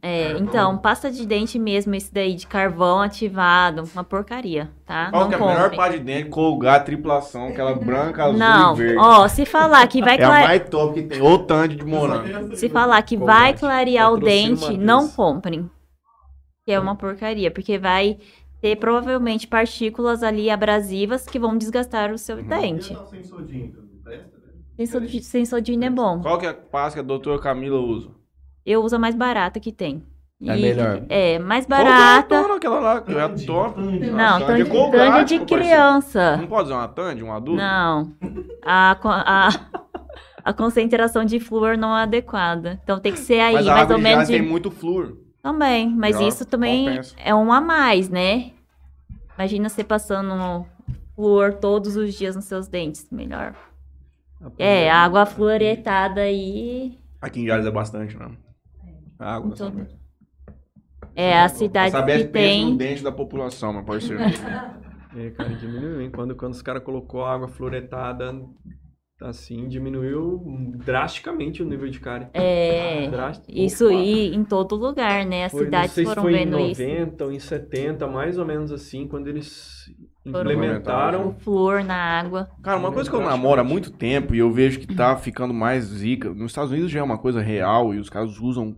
É, então, pasta de dente mesmo, esse daí de carvão ativado, uma porcaria, tá? Qual não que é a melhor pasta de dente? Colgar, triplação, aquela branca, azul Não, e verde. ó, se falar que vai é a clarear. mais top que tem. Ou tanto de morango. Se falar que Colgate. vai clarear o dente, não comprem. Que é uma porcaria, porque vai ter provavelmente partículas ali abrasivas que vão desgastar o seu Uhum. dente. E a sem sodinho, presta, né? É bom. Qual que é a pasta que a doutora Camila usa? Eu uso a mais barata que tem. É melhor. É, mais Qual que é barata. aquela lá, que é a top. Não, Tandy Colgate, tangue de parceiro. criança. Não pode usar uma Tandy, um adulto? Não. A, a, a concentração de flúor não é adequada. Então tem que ser aí, Mas mais ou de menos de tem muito flúor. Também, mas Já isso também compensa. é um a mais, né? Imagina você passando flúor todos os dias nos seus dentes, melhor. É, água fluoretada aí Aqui em Jales é bastante, né? A água. Então, é a cidade Sabesp que no tem. dente da população, meu parceiro. [LAUGHS] É, cara, diminuiu, hein? Quando, quando os caras colocou a água fluoretada, assim, diminuiu drasticamente o nível de cárie. É, isso e em todo lugar, né? As Foi, cidades se foram foi vendo em isso. 90 ou em 70, mais ou menos assim, quando eles Foram- implementaram. O flúor na água. Cara, uma coisa que eu namoro há muito tempo e eu vejo que tá ficando mais zica. Nos Estados Unidos já é uma coisa real e os caras usam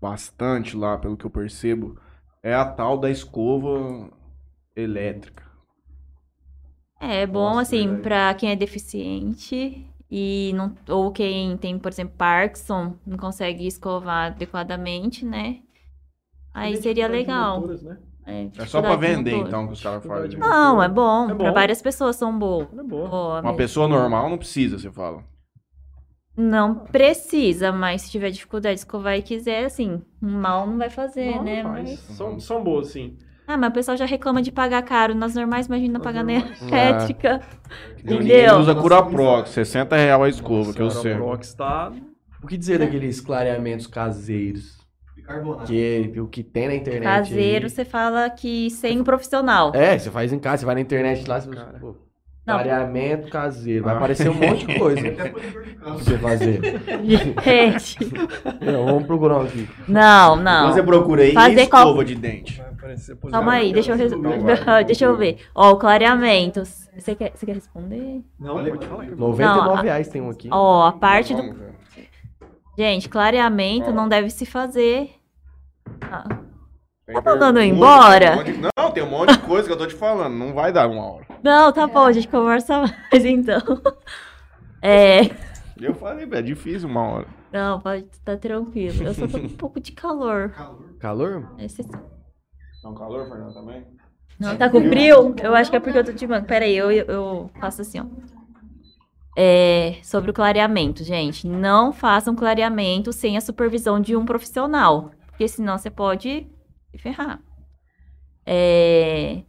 bastante lá, pelo que eu percebo. É a tal da escova elétrica. É bom, Nossa, assim, pra quem é deficiente e não, ou quem tem, por exemplo, Parkinson, não consegue escovar adequadamente, né? Aí seria legal. Motoras, né? É só pra dificuldade vender, então, que os caras fazem. Dificuldade Não, é bom. É Pra bom. várias pessoas são boas. É boa. Uma pessoa normal não precisa, você fala. Não precisa, mas se tiver dificuldade de escovar e quiser, assim, mal não vai fazer, Não, né? não faz. Mas- São, são boas, sim. Ah, mas o pessoal já reclama de pagar caro nas normais, imagina pagar [LAUGHS] na elétrica. Ele Entendeu? usa Curaprox, 60 reais a escova, que eu sei. Prox tá... O que dizer daqueles clareamentos caseiros? Bicarbonato. Que o que tem na internet. Caseiro, aí. você fala que sem profissional. É, você faz em casa, você vai na internet lá, você Cara. pô, Não. clareamento caseiro. Vai Ah. aparecer um monte de coisa pra você fazer. Gente, Não, vamos procurar um aqui. não, não. você procura aí, Fazer e escova qual- de dente. Vai aparecer Calma aí, deixa eu, res- [LAUGHS] deixa eu ver. Ó, o clareamento. Você quer, você quer responder? Não, pode falar. 99 Não, a- reais tem um aqui. Ó, a parte do. Gente, clareamento não deve se fazer. Ah, Tá mandando embora? um de- Não, tem um monte de coisa que eu tô te falando. Não vai dar uma hora. Não, tá bom, a gente conversa mais então. É. Eu falei, é difícil uma hora. Não, pode tá tranquilo. Eu só tô com um pouco de calor. Calor. Calor? Esse- Tá um calor, Fernando, também? Não, tá com frio? Eu acho que é porque eu tô de manga. Pera aí, eu, eu faço assim, ó. É, sobre o clareamento, gente. Não façam clareamento sem a supervisão de um profissional. Porque senão você pode se ferrar. É,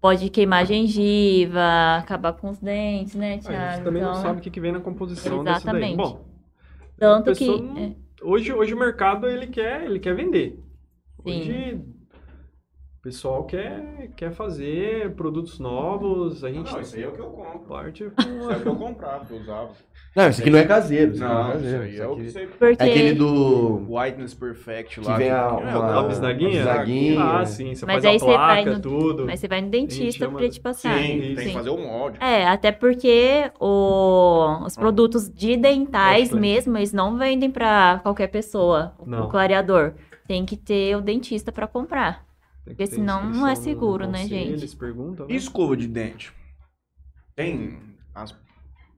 pode queimar a gengiva, acabar com os dentes, né, A gente Thiago? também não Então, sabe o que, que vem na composição desse daí. Exatamente. Bom, Tanto que. não- é, hoje, hoje o mercado ele quer, ele quer vender. Sim. Hoje o pessoal quer, quer fazer produtos novos, a gente Não, isso aí é o que eu compro. parte Isso é o que eu comprava, que eu usava. Não, isso aqui não é caseiro. Não, não é isso caseiro. aí Isso é o que você... É aquele do. Whiteness Perfect Que lá. vem a- É, uma- a bisnaguinha. bisnaguinha. Ah, sim, você Mas faz aí a placa, no- tudo. Mas você vai no dentista chama- pra te passar. Sim, Sim, tem que fazer o molde. É, até porque o- os produtos de dentais mesmo, eles não vendem pra qualquer pessoa, o- Não. o clareador. Tem que ter o dentista pra comprar. Porque senão não é seguro, né, gente? Eles perguntam, né? E escova de dente? Tem as...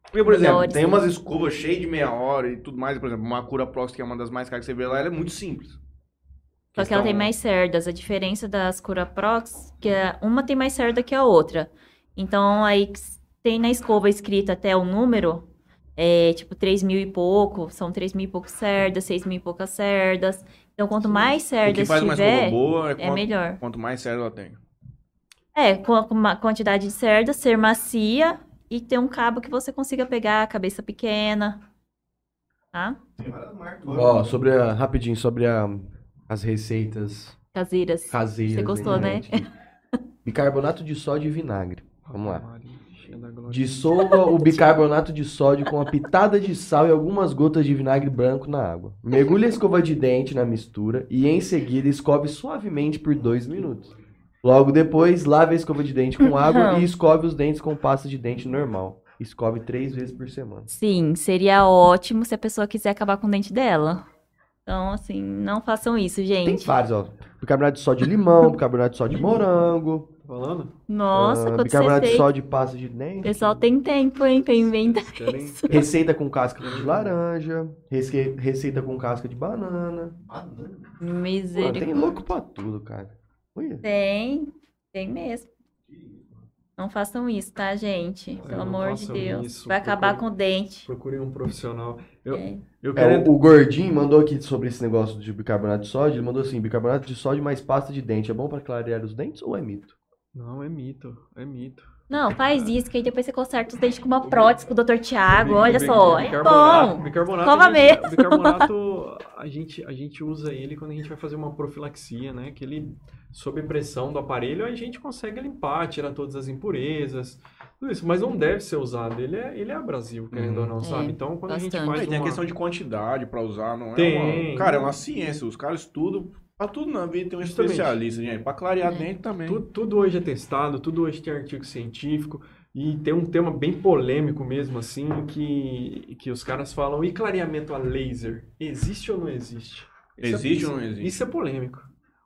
Porque, por exemplo, Melhores, tem umas escovas cheias de meia hora e tudo mais. Por exemplo, uma Cura Prox, que é uma das mais caras que você vê lá, ela é muito simples. Só que ela tem mais cerdas. A diferença das Curaprox, que é, uma tem mais cerda que a outra. Então, aí tem na escova escrita até o número, é tipo 3 mil e pouco, são 3 mil e poucos cerdas, 6 mil e poucas cerdas. Então, quanto mais O que cerdas faz uma escova tiver, boa é, é quanto, melhor. quanto mais sério ela tem. É, com uma quantidade de cerdas, ser macia e ter um cabo que você consiga pegar a cabeça pequena. Tá? Ó, sobre a, rapidinho, sobre a, as receitas Caseiras. caseiras. Você gostou, né? [LAUGHS] Bicarbonato de sódio e vinagre. Vamos lá. Dissolva o bicarbonato de sódio com uma pitada de sal e algumas gotas de vinagre branco na água. Mergulhe a escova de dente na mistura e em seguida escove suavemente por dois minutos. Logo depois, lave a escova de dente com água e escove os dentes com pasta de dente normal. Escove três vezes por semana. Sim, seria ótimo se a pessoa quiser acabar com o dente dela. Então, assim, não façam isso, Tem gente. vários, ó. Bicarbonato de sódio de limão, bicarbonato de sódio de morango, Tá falando? Nossa, ah, quando você bicarbonato de sódio de pasta de dente. pessoal tem tempo, hein, pra inventar. Isso. Receita com casca de laranja, receita com casca de banana. Banana. Mano, tem Misericórdia. louco pra tudo, cara. Olha. Tem, tem mesmo. Não façam isso, tá, gente? Pelo não amor de Deus. isso, Vai acabar procure- com o dente. Procurem um profissional. Eu, É. eu É, quero... o, o Gordinho mandou aqui sobre esse negócio de bicarbonato de sódio. Ele mandou assim: bicarbonato de sódio mais pasta de dente. É bom pra clarear os dentes ou é mito? Não, é mito. É mito. Não, faz isso, que aí depois você conserta os dentes com uma prótese com o Dr. Tiago. Olha só, é bicarbonato- bom. Bicarbonato, Escova a gente, mesmo. bicarbonato a gente, a gente usa ele quando a gente vai fazer uma profilaxia, né? Que ele, sob pressão do aparelho, a gente consegue limpar, tirar todas as impurezas, tudo isso. Mas não deve ser usado. Ele é, ele é abrasivo, querendo Uhum. ou não, É, sabe? Então, quando a gente bastante. faz Aí tem a uma... questão de quantidade pra usar, não é Tem. uma... Cara, é uma ciência. Os caras estudam. Pra tudo na vida tem um Justamente. especialista, gente. Pra clarear É. dente também. Tudo, tudo hoje é testado, tudo hoje tem artigo científico e tem um tema bem polêmico mesmo, assim, que, que os caras falam, e clareamento a laser, existe ou não existe? Isso é- Existe isso- ou não existe? Isso é polêmico.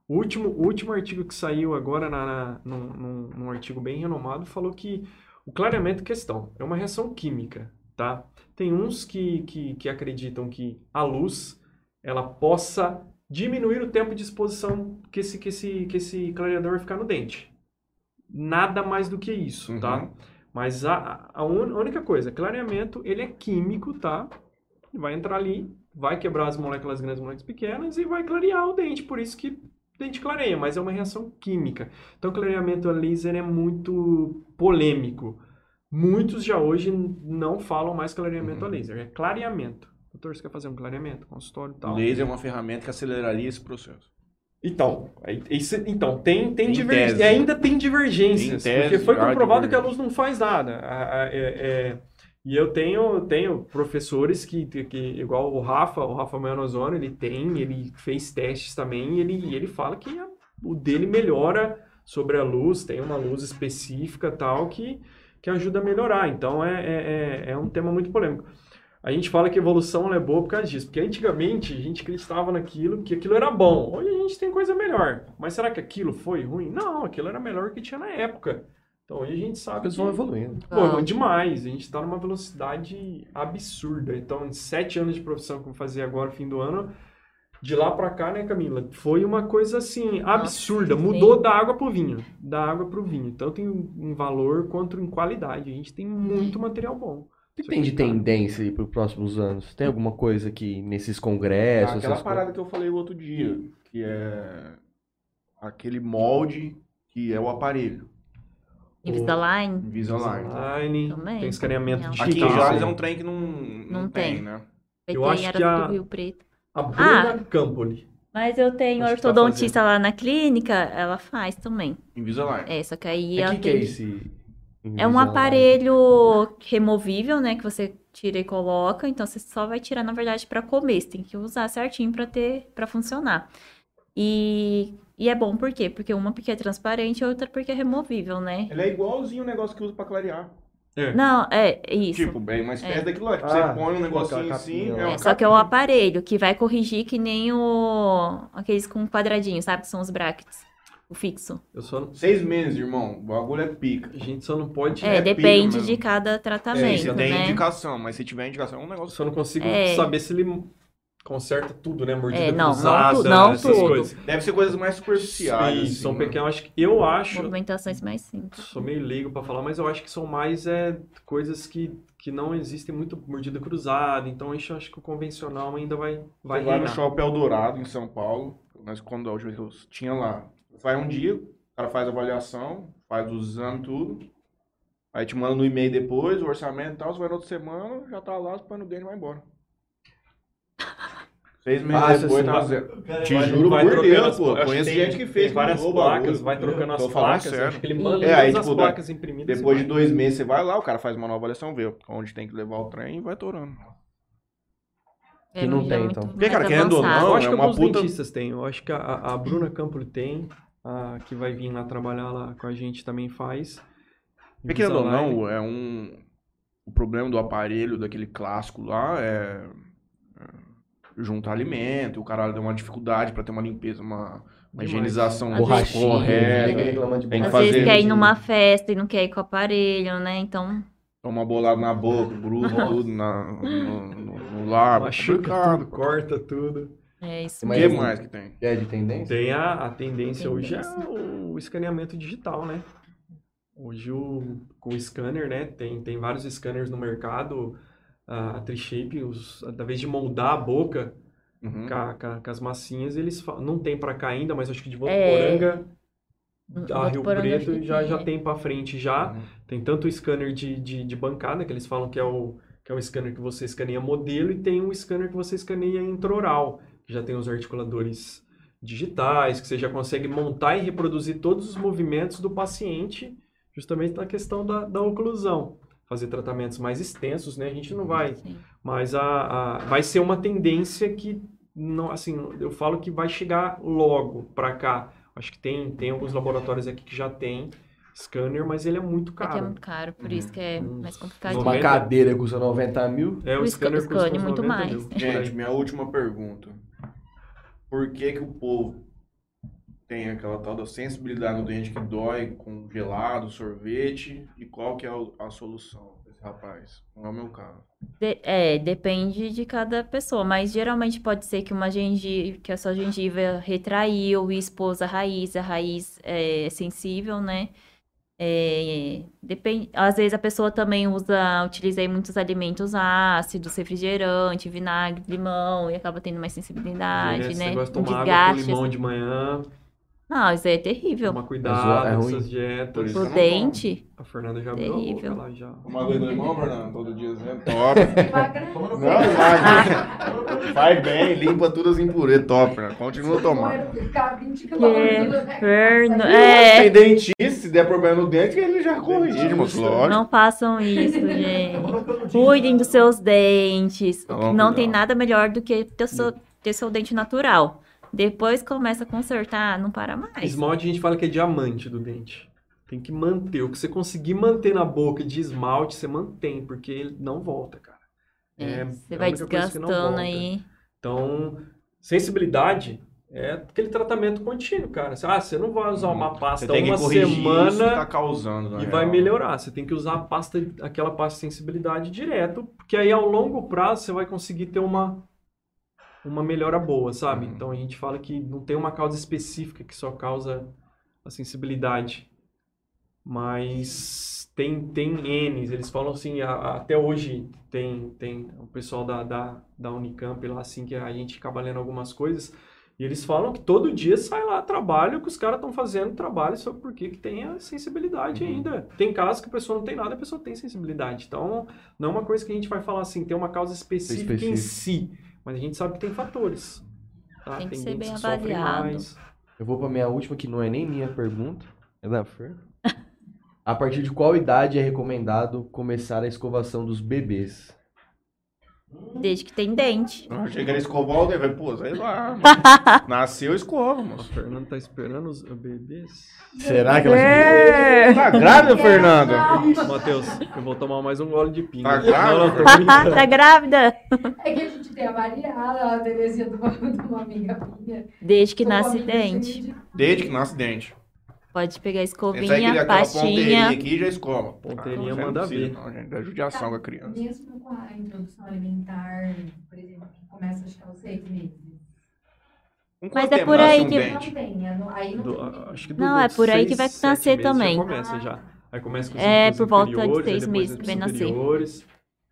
O último, o último artigo que saiu agora na, na- num, num- num artigo bem renomado falou que o clareamento questão é uma reação química, tá? Tem uns que, que, que acreditam que a luz ela possa diminuir o tempo de exposição que esse, que esse, que esse clareador vai ficar no dente. Nada mais do que isso, tá? Uhum. Mas a, a un- a única coisa, clareamento, ele é químico, tá? Vai entrar ali, vai quebrar as moléculas grandes, moléculas pequenas e vai clarear o dente, por isso que dente clareia, mas é uma reação química. Então, clareamento a laser é muito polêmico. Muitos já hoje não falam mais clareamento a Uhum. laser, é clareamento. Doutor, você quer fazer um clareamento, consultório e tal? Laser é uma ferramenta que aceleraria esse processo. Então, aí- isso- então tem, tem Em divergências. tese. E ainda tem divergências. Tese, porque foi comprovado que a divergência. luz não faz nada. A- a- é- é- e eu tenho, tenho professores que, que, igual o Rafa, o Rafa Manozono, ele tem, ele fez testes também, e ele, ele fala que a- o dele melhora sobre a luz, tem uma luz específica tal que, que ajuda a melhorar. Então é, é, é, é um tema muito polêmico. A gente fala que evolução é boa por causa disso, porque antigamente a gente acreditava naquilo, que aquilo era bom. Hoje a gente tem coisa melhor. Mas será que aquilo foi ruim? Não, aquilo era melhor que tinha na época. Então hoje a gente sabe Eles que vão evoluindo. Pô, demais. A gente está numa velocidade absurda. Então, em sete anos de profissão que eu vou fazer agora, fim do ano, de lá pra cá, né, Camila? Foi uma coisa assim, absurda. sim. Mudou da água pro vinho. Da água pro vinho. Então tem um valor quanto em qualidade. A gente tem muito material bom. O que tem de tendência aí para os próximos anos? Tem alguma coisa que nesses congressos? Aquela essas parada que eu falei o outro dia, que é aquele molde que é o aparelho. Invisalign Invisalign. Online, Também. tem escaneamento digital. Aqui em Jales é um trem que não, não, Não tem, tem. né? Eu acho que a- do Rio Preto. A Bruna Ah. Campoli. Mas eu tenho Acho que tá ortodontista lá na clínica, ela faz também. Invisalign. É, só que aí O ela que, que é esse? É um aparelho removível, né? Que você tira e coloca. Então você só vai tirar, na verdade, pra comer. Você tem que usar certinho pra ter, para funcionar. E, e é bom por quê? Porque uma porque é transparente e outra porque é removível, né? Ele é igualzinho o negócio que usa pra clarear. É. Não, é isso. Tipo, bem uma espécie É. daquilo lá. Tipo, Ah, você põe um negocinho aquela assim, é É, só que é o aparelho que vai corrigir que nem o aqueles com quadradinho, sabe? Que são os brackets. O fixo. Eu só não- Seis meses, irmão. O bagulho é pica. a gente só não pode. É, é depende de cada É, tratamento, você tem né? indicação, mas se tiver indicação é um Eu negócio. só não consigo É. saber se ele conserta tudo, né? Mordida É, não, não cruzada, tu- não essas tudo. coisas. Deve ser coisas mais superficiais. Sim, assim, são né? pequenos. Acho que, eu acho, Movimentações mais simples. sou meio leigo pra falar, mas eu acho que são mais é, coisas que, que não existem muito mordida cruzada. Então, eu acho que o convencional ainda vai, vai vai no. Shopping Eldorado, em São Paulo. Mas quando a última vez que eu tinha lá. Vai um dia, o cara faz a avaliação, faz os exames tudo. Aí te manda no e-mail depois, o orçamento e tal. Você vai na outra semana, já tá lá, você põe no dente e vai embora. Seis meses Fácil depois. Cara, Te vai- juro vai por trocando Deus, as pô. placas. Conheço Tem- gente que fez tem várias placas, vai trocando as placas. Acho que ele manda É, aí, tipo, as placas imprimidas. Depois de dois meses você vai lá, o cara faz uma nova avaliação, vê onde tem que levar o trem e vai torando. Que não tem, muito então. Porque, cara, querendo ou não, Eu acho é que uma alguns puta- dentistas têm. Eu acho que a, a Bruna Campoli tem. A que vai vir lá trabalhar lá com a gente também faz. Porque querendo ou não, é um. O problema do aparelho, daquele clássico lá, é. Juntar alimento, o cara deu uma dificuldade pra ter uma limpeza, uma, uma higienização correta. Tem que Às fazer vezes quer ir numa festa e não quer ir com o aparelho, né? Então, Toma bolada na boca, gruda tudo na, no, no, no lábio. Machuca tudo, corta tudo. é isso O Mas que mesmo. mais que tem? É de tendência? Tem a, a tendência hoje é Tendência. o escaneamento digital, né? Hoje o, com o scanner, né? Tem, tem vários scanners no mercado. A, a Trishape, os, da vez de moldar a boca Uhum. com, as massinhas, eles fa- não tem pra cá ainda, mas acho que de É. Votuporanga a Rio Preto já, tem, já é. tem pra frente já. Uhum. Tem tanto o scanner de, de, de bancada, que eles falam que é, o, que é o scanner que você escaneia modelo, e tem o scanner que você escaneia intraoral, que já tem os articuladores digitais, que você já consegue montar e reproduzir todos os movimentos do paciente, justamente na questão da, da oclusão. Fazer tratamentos mais extensos, né? A gente não vai Sim. mas a, a- vai ser uma tendência que não assim eu falo que vai chegar logo para cá acho que tem tem alguns laboratórios aqui que já tem scanner mas ele é muito É que é caro muito caro, por isso que é Uns mais complicado. Uma 90. cadeira custa 90 mil. é o, O scanner scan- custa scanner uns muito 90 mais. mil, Gente, minha última pergunta. Por que que o povo tem aquela tal da sensibilidade no dente que dói com gelado, sorvete? E qual que é a solução desse rapaz? Não é o meu caso. De- é, depende de cada pessoa, mas geralmente pode ser que uma gengiva, que a sua gengiva retraiu e expôs a raiz, a raiz é sensível, né? É, depende, às vezes a pessoa também usa, utiliza aí muitos alimentos ácidos, refrigerante, vinagre, limão, e acaba tendo mais sensibilidade, né? negócio de Um tomar água desgaste. com limão de manhã Não, isso aí é terrível. tomar cuidado é com ruim. essas dietas não dente, a Fernanda já abriu a boca Terrível. lá já Uma aguinha do limão, Fernando, todo dia dizendo, [LAUGHS] top. Não, vai. Faz bem, limpa todas as impurezas, top. Continua tomando. Inferno. É, Tem dentista, se der problema no dente, ele já corrige, lógico. não façam isso, [LAUGHS] gente. Cuidem dos seus dentes. Não, Não tem nada melhor do que ter seu, ter seu dente natural. Depois começa a consertar, não para mais. Esmalte a gente fala que é diamante do dente. Tem que manter. O que você conseguir manter na boca de esmalte, você mantém, porque ele não volta, cara. É, é você a vai desgastando aí. Então, sensibilidade é aquele tratamento contínuo, cara. Ah, você não vai usar uma Você pasta uma corrigir isso que semana tá causando, e vai real. melhorar. Você tem que usar a pasta, aquela pasta de sensibilidade direto, porque aí ao longo prazo você vai conseguir ter uma uma melhora boa, sabe? Uhum. Então a gente fala que não tem uma causa específica que só causa a sensibilidade. Mas tem, tem N's, eles falam assim, a- a- até hoje tem, tem o pessoal da, da, da Unicamp lá, assim, que a gente acaba lendo algumas coisas, e eles falam que todo dia sai lá trabalho, que os caras estão fazendo trabalho só porque que tem a sensibilidade Uhum. ainda. Tem casos que a pessoa não tem nada, a pessoa tem sensibilidade. Então, não é uma coisa que a gente vai falar assim, tem uma causa específica em Específico. si, mas a gente sabe que tem fatores. Tá? Tem que ser gente bem sofrem avaliado. mais. Eu vou pra minha última, que não é nem minha pergunta. É da Fer. [LAUGHS] A partir de qual idade é recomendado começar a escovação dos bebês? Desde que tem dente. Achei que era escovar o dedo. Pô, sei lá. mano. [LAUGHS] Nasceu, escova, O moço. Fernando tá esperando os bebês. Será que ela... É. Tá grávida, Fernanda? Matheus, eu vou tomar mais um gole de pinga. Tá grávida? Não, [LAUGHS] tá grávida? É que a gente tem a a Terezinha de uma, [LAUGHS] de uma amiga minha. Desde que nasce dente. Desde que nasce dente. Pode pegar queria escovinha, ponteirinha pastinha. aqui já escova. Ponteirinha Ah, manda ver. Não, gente, é judiação com a criança. Mesmo com a introdução alimentar, por exemplo, que começa acho que aos seis meses. Com Mas é por aí um que-? Não é no- aí não Do- tem. a- acho que do- Não, é dos por aí que vai nascer também. Já começa já. Aí começa com os, É, por volta de seis meses que vai nascer.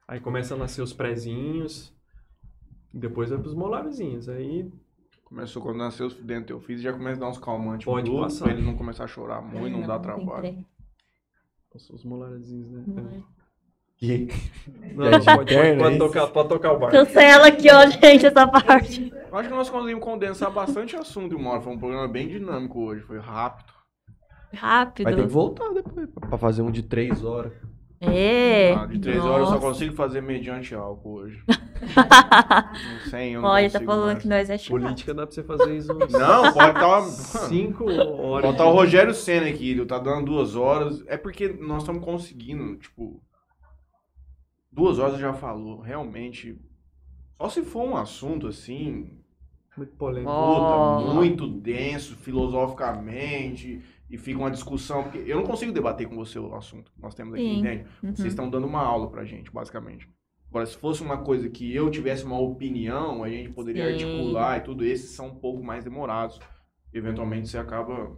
Aí começa a nascer os prezinhos. Depois vai pros molarzinhos. Aí Começou quando nasceu os dentes eu fiz, já começa a dar uns calmantes Pode passar. pra ele não começar a chorar muito, não, dá tem trabalho. os molarzinhos, né? Que- Não, É de [LAUGHS] pode, pode, pode isso? tocar, pode tocar o barco. Cancela aqui, ó, gente, essa parte. Eu acho que nós conseguimos condensar bastante assunto, hora. Foi um programa bem dinâmico hoje, foi rápido. Rápido. Vai ter que voltar depois pra fazer um de três horas. É. Ah, de três horas eu só Nossa. consigo fazer mediante álcool hoje. [LAUGHS] 100 eu não Olha, tá falando mais. que nós é chato. Política dá pra você fazer isso Não, pode estar... [LAUGHS] cinco horas. Botar o Rogério Senna aqui, ele tá dando duas horas. É porque nós estamos conseguindo, tipo. Duas horas já falou, realmente. Só se for um assunto assim, Muito polêmico. Puta, muito denso, filosoficamente, e fica uma discussão. Porque eu não consigo debater com você o assunto que nós temos aqui, Sim. entende? Uhum. Vocês estão dando uma aula pra gente, basicamente. Agora, se fosse uma coisa que eu tivesse uma opinião, a gente poderia Sim. articular e tudo, esses são um pouco mais demorados. Eventualmente você acaba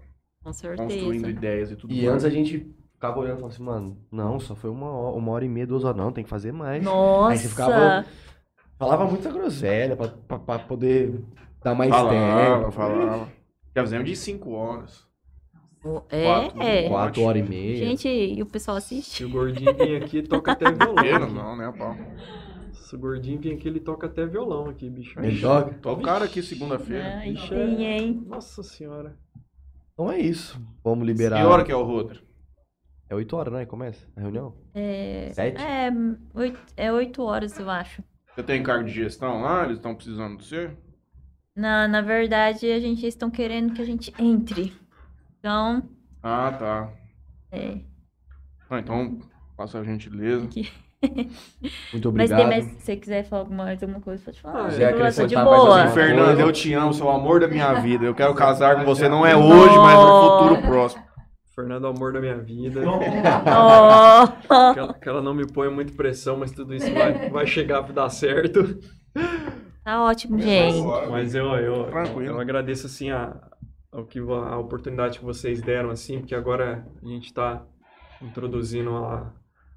construindo ideias e tudo E mais. antes a gente ficava olhando e falava assim, mano, não, só foi uma hora, uma hora e meia, duas horas, não, tem que fazer mais. Nossa. Aí você ficava- Falava muita groselha pra, pra, pra poder dar mais falava, tempo. falava. Já fizemos de 5 horas. É, Quatro, é. Quatro horas e meia. Gente, e o pessoal assiste? Se o gordinho vir aqui, toca até violão. [LAUGHS] não, né, pau? Se o gordinho vir aqui, ele toca até violão aqui, bicho. Ele toca? Tocaram aqui segunda-feira. Ixi, sim, hein? Nossa senhora. Então é isso. Vamos liberar. Que hora que é o Roder? É 8 horas, né? Começa a reunião? É, Sete? é, oito, é oito horas, eu acho. Você tem cargo de gestão lá? Eles estão precisando de você? Na, na verdade, a gente eles estão querendo que a gente entre. Então, Ah, tá. é. Ah, então, faça a gentileza. [LAUGHS] Muito Mas obrigado. tem mais, se você quiser falar mais alguma coisa, pode falar. Ah, Eu eu tô de boa. Fernanda, eu te amo, seu amor da minha vida. Eu quero casar com você, não é hoje, mas no futuro próximo. Fernando, amor da minha vida. Oh, Que ela, que ela não me põe muito pressão, mas tudo isso vai, vai chegar pra dar certo. tá ótimo, gente. Mas eu, eu, Tranquilo. eu agradeço assim a, ao que, a oportunidade que vocês deram, assim, porque agora a gente está introduzindo a,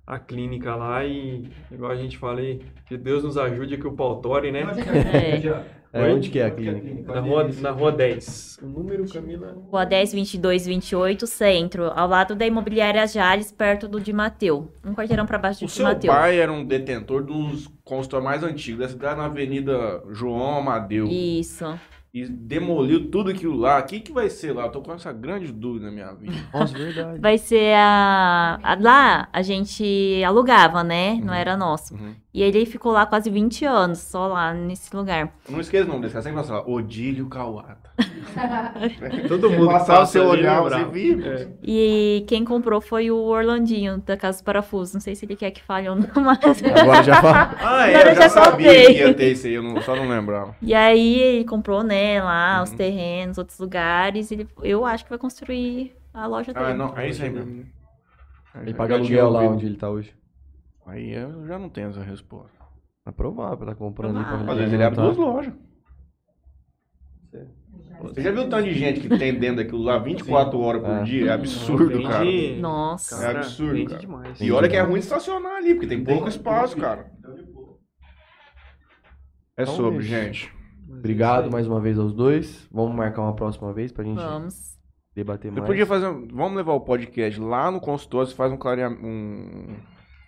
a clínica lá e, igual a gente falei, que Deus nos ajude que o Pautori, né? É, Oi? onde que é a clínica? Na rua, na rua 10. O número, Camila? Rua 10, 22, 28, centro, ao lado da imobiliária Jales, perto do de Mateu. Um quarteirão pra baixo O do de seu Mateu. pai era um detentor dos consultórios mais antigos da cidade, na Avenida João Amadeu. Isso. E demoliu tudo aquilo lá. O que, que vai ser lá? Eu tô com essa grande dúvida na minha vida. [LAUGHS] Nossa, verdade. Vai ser a... a- Lá a gente alugava, né? Não era nosso. Uhum. E ele ficou lá quase 20 anos, só lá nesse lugar. Eu não esqueça o nome desse cara, sempre fala assim, ó, Odílio Cauata. [LAUGHS] Todo mundo Passava passa seu olhar, você viu? É. E quem comprou foi o Orlandinho, da Casa dos Parafusos. Não sei se ele quer que fale ou não, [LAUGHS] mas... Agora já fala. [LAUGHS] Ah, é, Agora eu já, já sabia que ia ter isso aí, eu não- só não lembrava. E aí ele comprou, né, lá os Uhum. terrenos, outros lugares. Ele, eu acho que vai construir a loja dele. Ah, não, é isso aí mesmo. Ele paga aluguel lá onde ele tá hoje. Aí eu já não tenho essa resposta. É provável, tá comprando ali pra. Às vezes ele abre duas alimentar. lojas. Você já viu o tanto de gente que tem dentro daquilo lá 24 horas por É. dia? É absurdo, Vende- cara. Nossa. É absurdo, vende cara. demais. E olha que é ruim estacionar ali, porque tem pouco espaço, cara. É Então, sobre, bicho. gente. Obrigado mais uma vez aos dois. Vamos marcar uma próxima vez pra gente Vamos. debater Você mais. podia fazer. um- Vamos levar o podcast lá no consultório, você faz um clareamento. Um,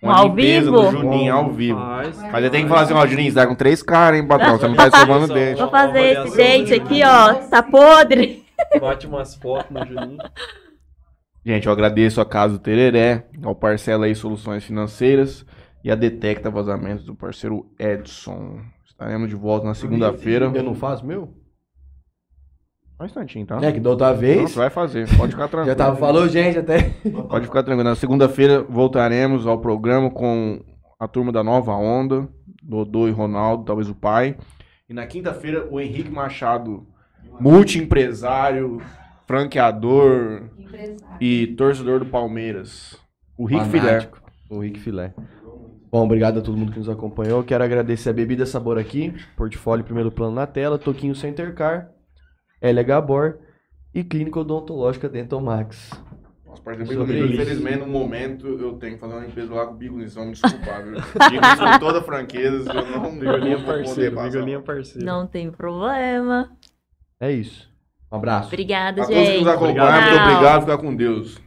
Um ao limpeza vivo? do Juninho ao vivo. Faz. Mas eu tenho que falar assim, ó, Juninho, você tá com três caras, hein, patrão? Você não tá [LAUGHS] escovando o dente. Vou fazer esse dente aqui, ó. Tá podre. Bate umas fotos no Juninho. Gente, eu agradeço a Casa do Tereré, ao Parcela aí Soluções Financeiras e a Detecta Vazamentos do parceiro Edson. Estaremos de volta na segunda-feira. Eu não faço meu? Um instantinho, tá? É que da outra Não, vez você vai fazer, pode ficar [LAUGHS] tranquilo. já tava falou, gente, até. Pode ficar tranquilo. Na segunda-feira voltaremos ao programa com a turma da Nova Onda, Dodô e Ronaldo, talvez o pai. E na quinta-feira, o Henrique Machado, multiempresário, franqueador Empresário. e torcedor do Palmeiras. O Rick Filé. O Rick Filé. Bom, obrigado a todo mundo que nos acompanhou. Quero agradecer a Bebida Sabor aqui, portfólio primeiro plano na tela, Toquinho Center Car, Elia Gabor e Clínica Odontológica Dental Max. Nossa, Sobre isso. infelizmente, no momento, eu tenho que fazer uma limpeza lá com o Bigo Nisso. Vamos desculpar, viu? Digo isso com toda franqueza, eu não, poder parceiro, passar. bigolinha parceiro. Não tem problema. É isso. Um abraço. Obrigada, A todos que gente. nos acompanham, Obrigado. muito obrigado. Ficar com Deus.